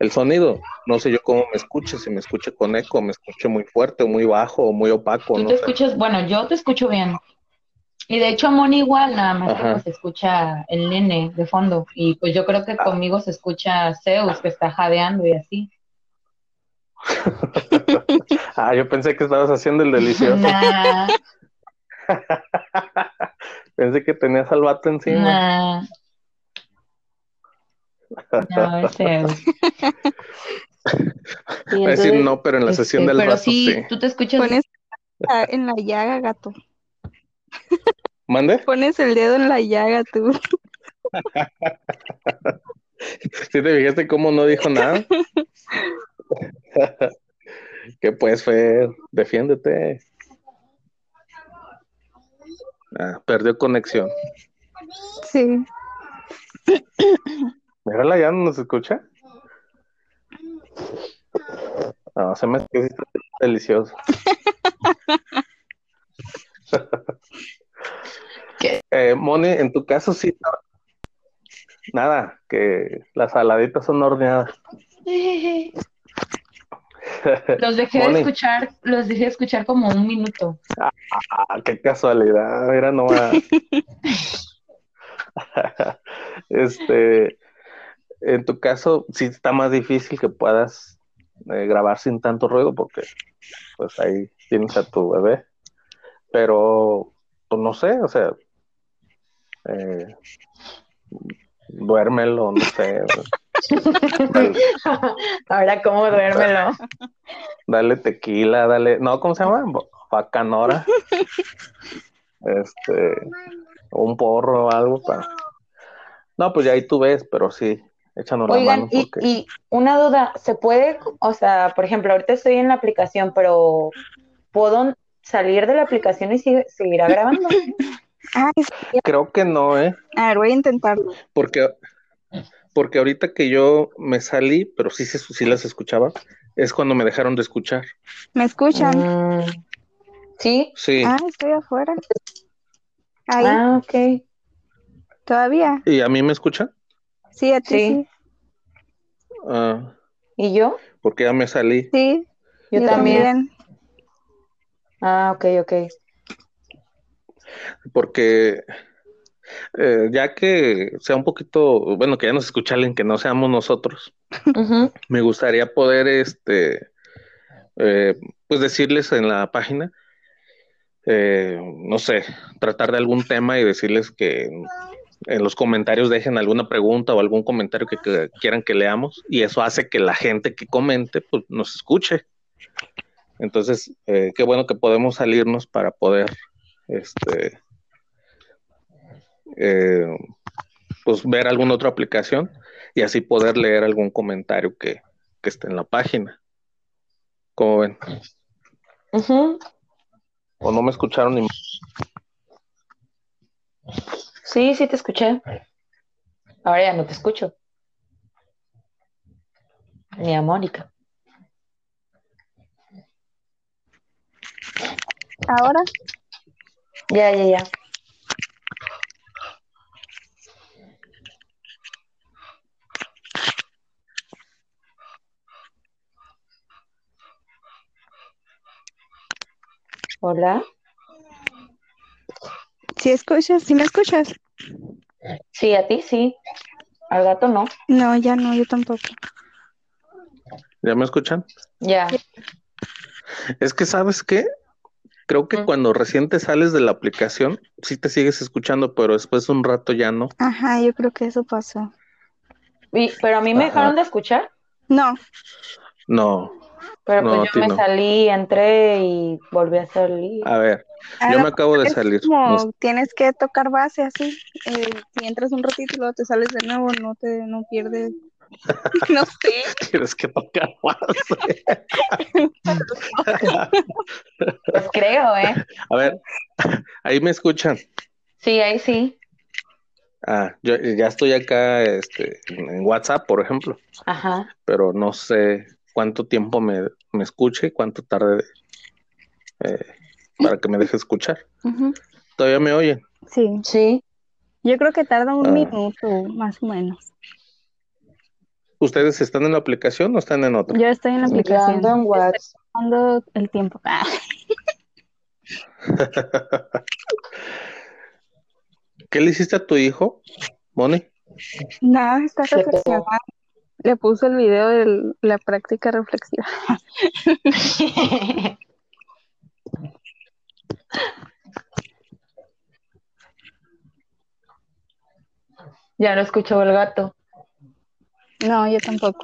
el sonido. No sé yo cómo me escuche, si me escuche con eco, me escuche muy fuerte o muy bajo o muy opaco, Tú no te sé. escuchas, bueno, yo te escucho bien. Y de hecho Moni igual, nada más que pues, se escucha el nene de fondo. Y pues yo creo que conmigo se escucha Zeus, que está jadeando y así. Ah, yo pensé que estabas haciendo el delicioso. Nah, Pensé que tenías al vato encima. nah. No, es Zeus. Decir no, pero en la sesión este, del pero vato sí, sí. tú te escuchas Pones en la llaga, gato. ¿Mande? Pones el dedo en la llaga, tú. ¿Sí te fijaste cómo no dijo nada? ¿Qué pues, Fer? Defiéndete. Ah, perdió conexión. Sí. Mírala, ya no nos escucha. No, se me que está delicioso. ¿Qué? Eh, Moni, en tu caso sí. Nada, que las saladitas son horneadas. Los dejé Moni. de escuchar, los dejé de escuchar como un minuto. Ah, qué casualidad, mira nomás. Este, en tu caso, sí está más difícil que puedas eh, grabar sin tanto ruido porque pues ahí tienes a tu bebé. Pero, pues no sé, o sea, eh, duérmelo, no sé, dale, Ahora, ¿cómo duérmelo? dale tequila, dale, no, ¿cómo se llama? Bacanora. Este, un porro o algo para. No, pues ya ahí tú ves, pero sí, échanos la Oigan, mano y, porque y una duda, ¿se puede, o sea, por ejemplo, ahorita estoy en la aplicación, pero ¿puedo salir de la aplicación y sigue- seguirá grabando? Sí. creo que no, ¿eh? A ver, voy a intentarlo. Porque, porque ahorita que yo me salí, pero sí, se- sí las escuchaba, es cuando me dejaron de escuchar. ¿Me escuchan? Mm, ¿Sí? Sí, Ah, estoy afuera. Ahí, Ah, ok. todavía. ¿y a mí me escuchan? Sí, a ti Sí. sí. Ah, ¿Y yo? porque ya me salí. Sí, Yo yo también. también. Ah, ok, ok. porque eh, ya que sea un poquito, bueno, que ya nos escucha alguien que no seamos nosotros, me gustaría poder, este, eh, pues decirles en la página, eh, no sé, tratar de algún tema y decirles que en los comentarios dejen alguna pregunta o algún comentario que, que quieran que leamos y eso hace que la gente que comente, pues nos escuche. Entonces, eh, qué bueno que podemos salirnos para poder, este, eh, pues ver alguna otra aplicación y así poder leer algún comentario que, que esté en la página. ¿Cómo ven? ¿O no me escucharon ni Sí, sí te escuché. Ahora ya no te escucho. Ni a Mónica. Ahora, Ya, ya, ya. Hola. ¿sí escuchas? ¿Sí me escuchas? Sí, a ti sí. Al gato no. No, ya no, yo tampoco. ¿Ya me escuchan? Ya. Es que, ¿sabes qué? Creo que Mm. cuando recién te sales de la aplicación, sí te sigues escuchando, pero después de un rato ya no. Ajá, yo creo que eso pasó. Y- pero a mí me Ajá. dejaron de escuchar. No, No. Pero No, pues yo me no. salí, entré y volví a salir. A ver, yo me acabo de es salir. como tienes que tocar base así. Eh, si entras un ratito y luego te sales de nuevo, no te, no pierdes. No sé. Tienes que tocar más. Pues creo, ¿eh? A ver, ahí me escuchan. Sí, ahí sí. Ah, yo ya estoy acá este, en WhatsApp, por ejemplo, Ajá. pero no sé cuánto tiempo me, me escuche, cuánto tarde eh, para que me deje escuchar. Ujú. ¿Todavía me oyen? Sí. Sí. Yo creo que tarda un Ah. minuto, más o menos. ¿Ustedes están en la aplicación o están en otra? Yo estoy en la Yo aplicación. ando en WhatsApp. Ando el tiempo. Ah, ¿Qué le hiciste a tu hijo, Moni? Nada, está reflexionando. Le puse el video de la práctica reflexiva. Ya lo escuchó el gato. No, yo tampoco.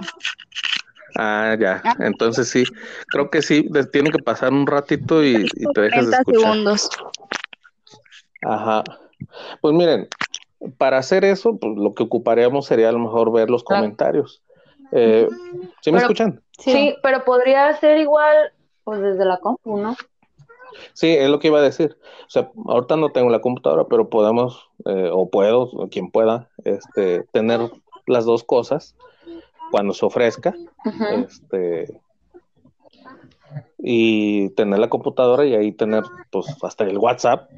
Ah, ya. Entonces sí, creo que sí, tiene que pasar un ratito y, y te dejas de 30 escuchar. segundos. Ajá. Pues miren, para hacer eso, pues lo que ocuparíamos sería a lo mejor ver los Claro. comentarios. Eh, ¿Sí me Pero- escuchan? Sí. pero podría ser igual, pues desde la compu, ¿no? Sí, es lo que iba a decir. O sea, ahorita no tengo la computadora, pero podemos, eh, o puedo, o quien pueda, este, tener las dos cosas cuando se ofrezca, este, y tener la computadora y ahí tener, pues, hasta el WhatsApp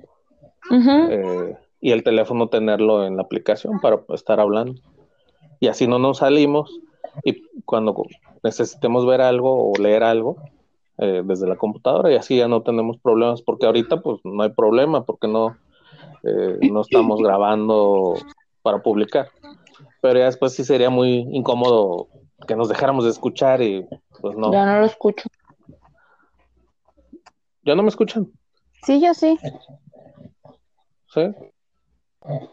eh, y el teléfono tenerlo en la aplicación para estar hablando. Y así no nos salimos y cuando necesitemos ver algo o leer algo eh, desde la computadora y así ya no tenemos problemas porque ahorita pues no hay problema porque no, eh, no estamos grabando para publicar. Pero ya después sí sería muy incómodo que nos dejáramos de escuchar y pues no. Ya no lo escucho. ¿Ya no me escuchan? Sí, yo sí. ¿Sí?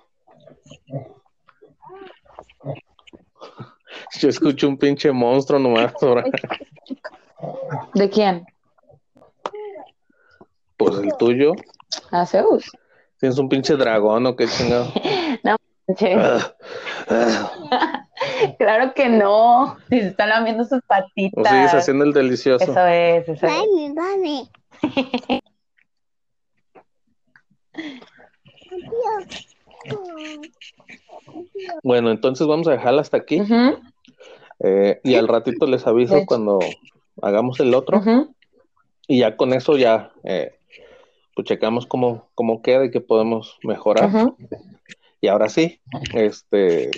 Yo escucho un pinche monstruo nomás ahora. ¿De quién? Pues el tuyo. A Zeus. Tienes un pinche dragón o qué chingado. Ah. Claro que no. Si se están lamiendo sus O patitas. sigues haciendo el delicioso. Eso es, eso es. Dame, dame. Bueno, entonces vamos a dejarla hasta aquí. Eh, y al ratito les aviso cuando hagamos el otro. Y ya con eso ya eh, pues checamos cómo, cómo queda y qué podemos mejorar. Y ahora sí, este,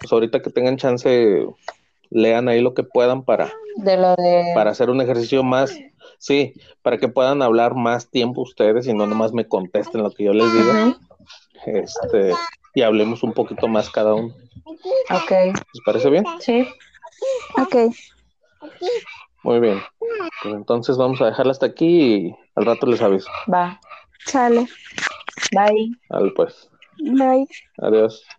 pues ahorita que tengan chance, lean ahí lo que puedan para, De lo de. para hacer un ejercicio más, sí, para que puedan hablar más tiempo ustedes y no nomás me contesten lo que yo les diga, este, y hablemos un poquito más cada uno. Ok. ¿Les parece bien? Sí. Ok. Muy bien. Pues entonces vamos a dejarla hasta aquí y al rato les aviso. Va. Sale. Bye. Al pues. Bye. Adiós.